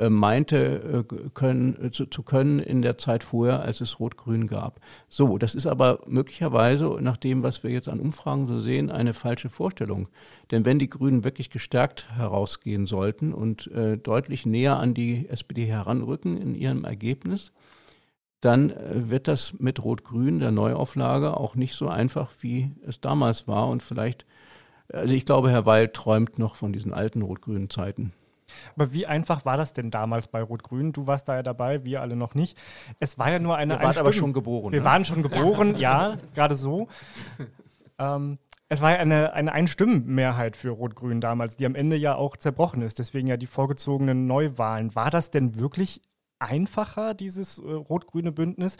meinte äh, können, äh, zu, zu, können in der Zeit vorher, als es Rot-Grün gab. So, das ist aber möglicherweise, nach dem, was wir jetzt an Umfragen so sehen, eine falsche Vorstellung. Denn wenn die Grünen wirklich gestärkt herausgehen sollten und äh, deutlich näher an die SPD heranrücken in ihrem Ergebnis, dann äh, wird das mit Rot-Grün, der Neuauflage, auch nicht so einfach, wie es damals war. Und vielleicht, also ich glaube, Herr Weil träumt noch von diesen alten rot-grünen Zeiten. Aber wie einfach war das denn damals bei Rot-Grün? Du warst da ja dabei, wir alle noch nicht. Es war ja nur eine. Wir waren aber schon geboren. Wir ne? waren schon geboren, ja, gerade so. Ähm, es war ja eine, eine Einstimmenmehrheit für Rot-Grün damals, die am Ende ja auch zerbrochen ist. Deswegen ja die vorgezogenen Neuwahlen. War das denn wirklich einfacher, dieses äh, rot-grüne Bündnis?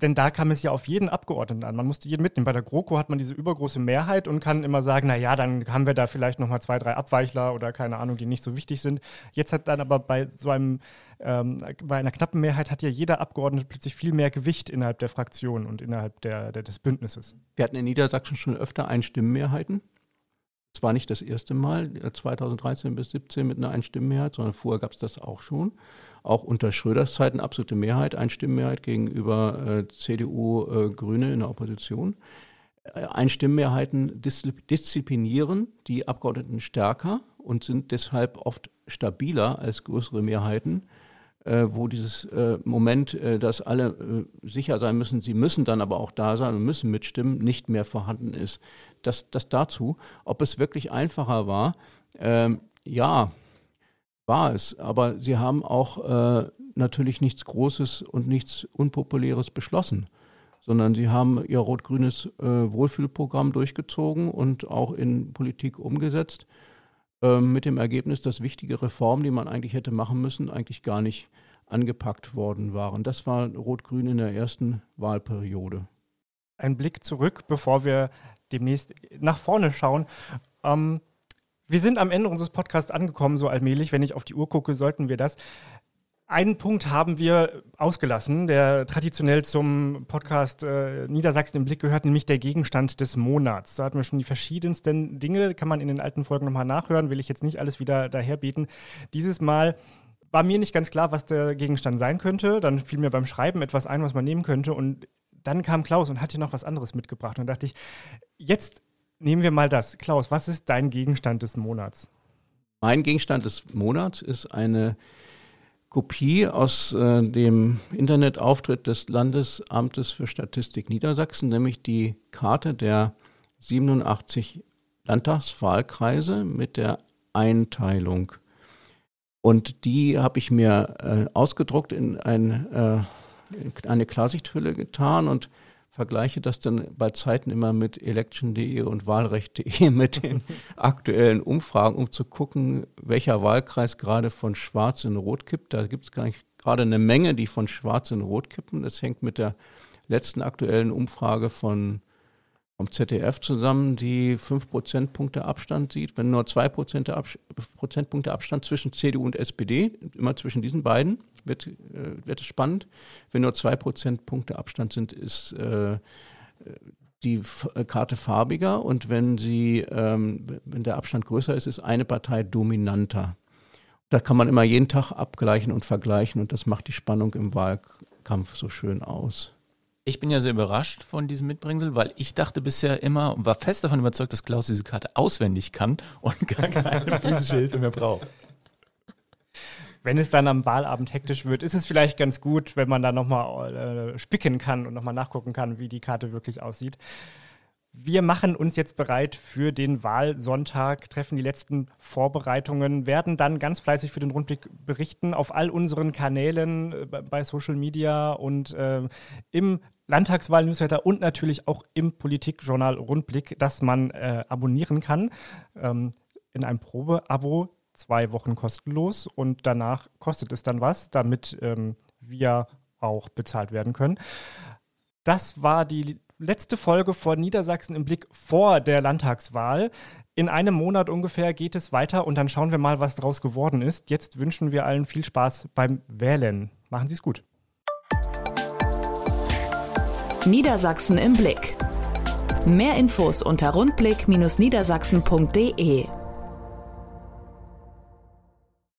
Denn da kam es ja auf jeden Abgeordneten an. Man musste jeden mitnehmen. Bei der GroKo hat man diese übergroße Mehrheit und kann immer sagen, na ja, dann haben wir da vielleicht noch mal zwei, drei Abweichler oder keine Ahnung, die nicht so wichtig sind. Jetzt hat dann aber bei so einem, ähm, bei einer knappen Mehrheit hat ja jeder Abgeordnete plötzlich viel mehr Gewicht innerhalb der Fraktion und innerhalb der, der des Bündnisses. Wir hatten in Niedersachsen schon öfter Einstimmenmehrheiten. Es war nicht das erste Mal, 2013 bis 2017 mit einer Einstimmenmehrheit, sondern vorher gab es das auch schon auch unter Schröders Zeiten absolute Mehrheit, Einstimmenmehrheit gegenüber äh, CDU, äh, Grüne in der Opposition. Äh, Einstimmenmehrheiten disziplinieren die Abgeordneten stärker und sind deshalb oft stabiler als größere Mehrheiten, äh, wo dieses äh, Moment, äh, dass alle sicher sein müssen, sie müssen dann aber auch da sein und müssen mitstimmen, nicht mehr vorhanden ist. Das, das dazu, ob es wirklich einfacher war, ähm, ja, war es. Aber sie haben auch äh, natürlich nichts Großes und nichts Unpopuläres beschlossen, sondern sie haben ihr rot-grünes äh, Wohlfühlprogramm durchgezogen und auch in Politik umgesetzt, äh, mit dem Ergebnis, dass wichtige Reformen, die man eigentlich hätte machen müssen, eigentlich gar nicht angepackt worden waren. Das war Rot-Grün in der ersten Wahlperiode. Ein Blick zurück, bevor wir demnächst nach vorne schauen. Ähm, wir sind am Ende unseres Podcasts angekommen, so allmählich. Wenn ich auf die Uhr gucke, sollten wir das. Einen Punkt haben wir ausgelassen, der traditionell zum Podcast äh, Niedersachsen im Blick gehört, nämlich der Gegenstand des Monats. Da hatten wir schon die verschiedensten Dinge, kann man in den alten Folgen nochmal nachhören, will ich jetzt nicht alles wieder daherbieten. Dieses Mal war mir nicht ganz klar, was der Gegenstand sein könnte. Dann fiel mir beim Schreiben etwas ein, was man nehmen könnte. Und dann kam Klaus und hat hier noch was anderes mitgebracht. Und dachte ich, jetzt Nehmen wir mal das. Klaus, was ist dein Gegenstand des Monats? Mein Gegenstand des Monats ist eine Kopie aus äh, dem Internetauftritt des Landesamtes für Statistik Niedersachsen, nämlich die Karte der 87 Landtagswahlkreise mit der Einteilung. Und die habe ich mir äh, ausgedruckt in ein, äh, eine Klarsichthülle getan und vergleiche das dann bei Zeiten immer mit election.de und wahlrecht.de mit den aktuellen Umfragen, um zu gucken, welcher Wahlkreis gerade von schwarz in rot kippt. Da gibt es gerade eine Menge, die von schwarz in rot kippen. Das hängt mit der letzten aktuellen Umfrage von vom ZDF zusammen, die fünf Prozentpunkte Abstand sieht. Wenn nur zwei Prozentpunkte Abstand zwischen CDU und SPD, immer zwischen diesen beiden, wird, äh, wird es spannend. Wenn nur zwei Prozentpunkte Abstand sind, ist äh, die äh, Karte farbiger und wenn sie, ähm, wenn der Abstand größer ist, ist eine Partei dominanter. Da kann man immer jeden Tag abgleichen und vergleichen und das macht die Spannung im Wahlkampf so schön aus. Ich bin ja sehr überrascht von diesem Mitbringsel, weil ich dachte bisher immer und war fest davon überzeugt, dass Klaus diese Karte auswendig kann und gar keine physische Hilfe mehr braucht. Wenn es dann am Wahlabend hektisch wird, ist es vielleicht ganz gut, wenn man da nochmal äh, spicken kann und nochmal nachgucken kann, wie die Karte wirklich aussieht. Wir machen uns jetzt bereit für den Wahlsonntag, treffen die letzten Vorbereitungen, werden dann ganz fleißig für den Rundblick berichten auf all unseren Kanälen äh, bei Social Media und äh, im Landtagswahl-Newsletter und natürlich auch im Politikjournal Rundblick, das man äh, abonnieren kann. Ähm, in einem Probeabo zwei Wochen kostenlos und danach kostet es dann was, damit ähm, wir auch bezahlt werden können. Das war die letzte Folge von Niedersachsen im Blick vor der Landtagswahl. In einem Monat ungefähr geht es weiter und dann schauen wir mal, was daraus geworden ist. Jetzt wünschen wir allen viel Spaß beim Wählen. Machen Sie es gut. Niedersachsen im Blick. Mehr Infos unter rundblick-niedersachsen.de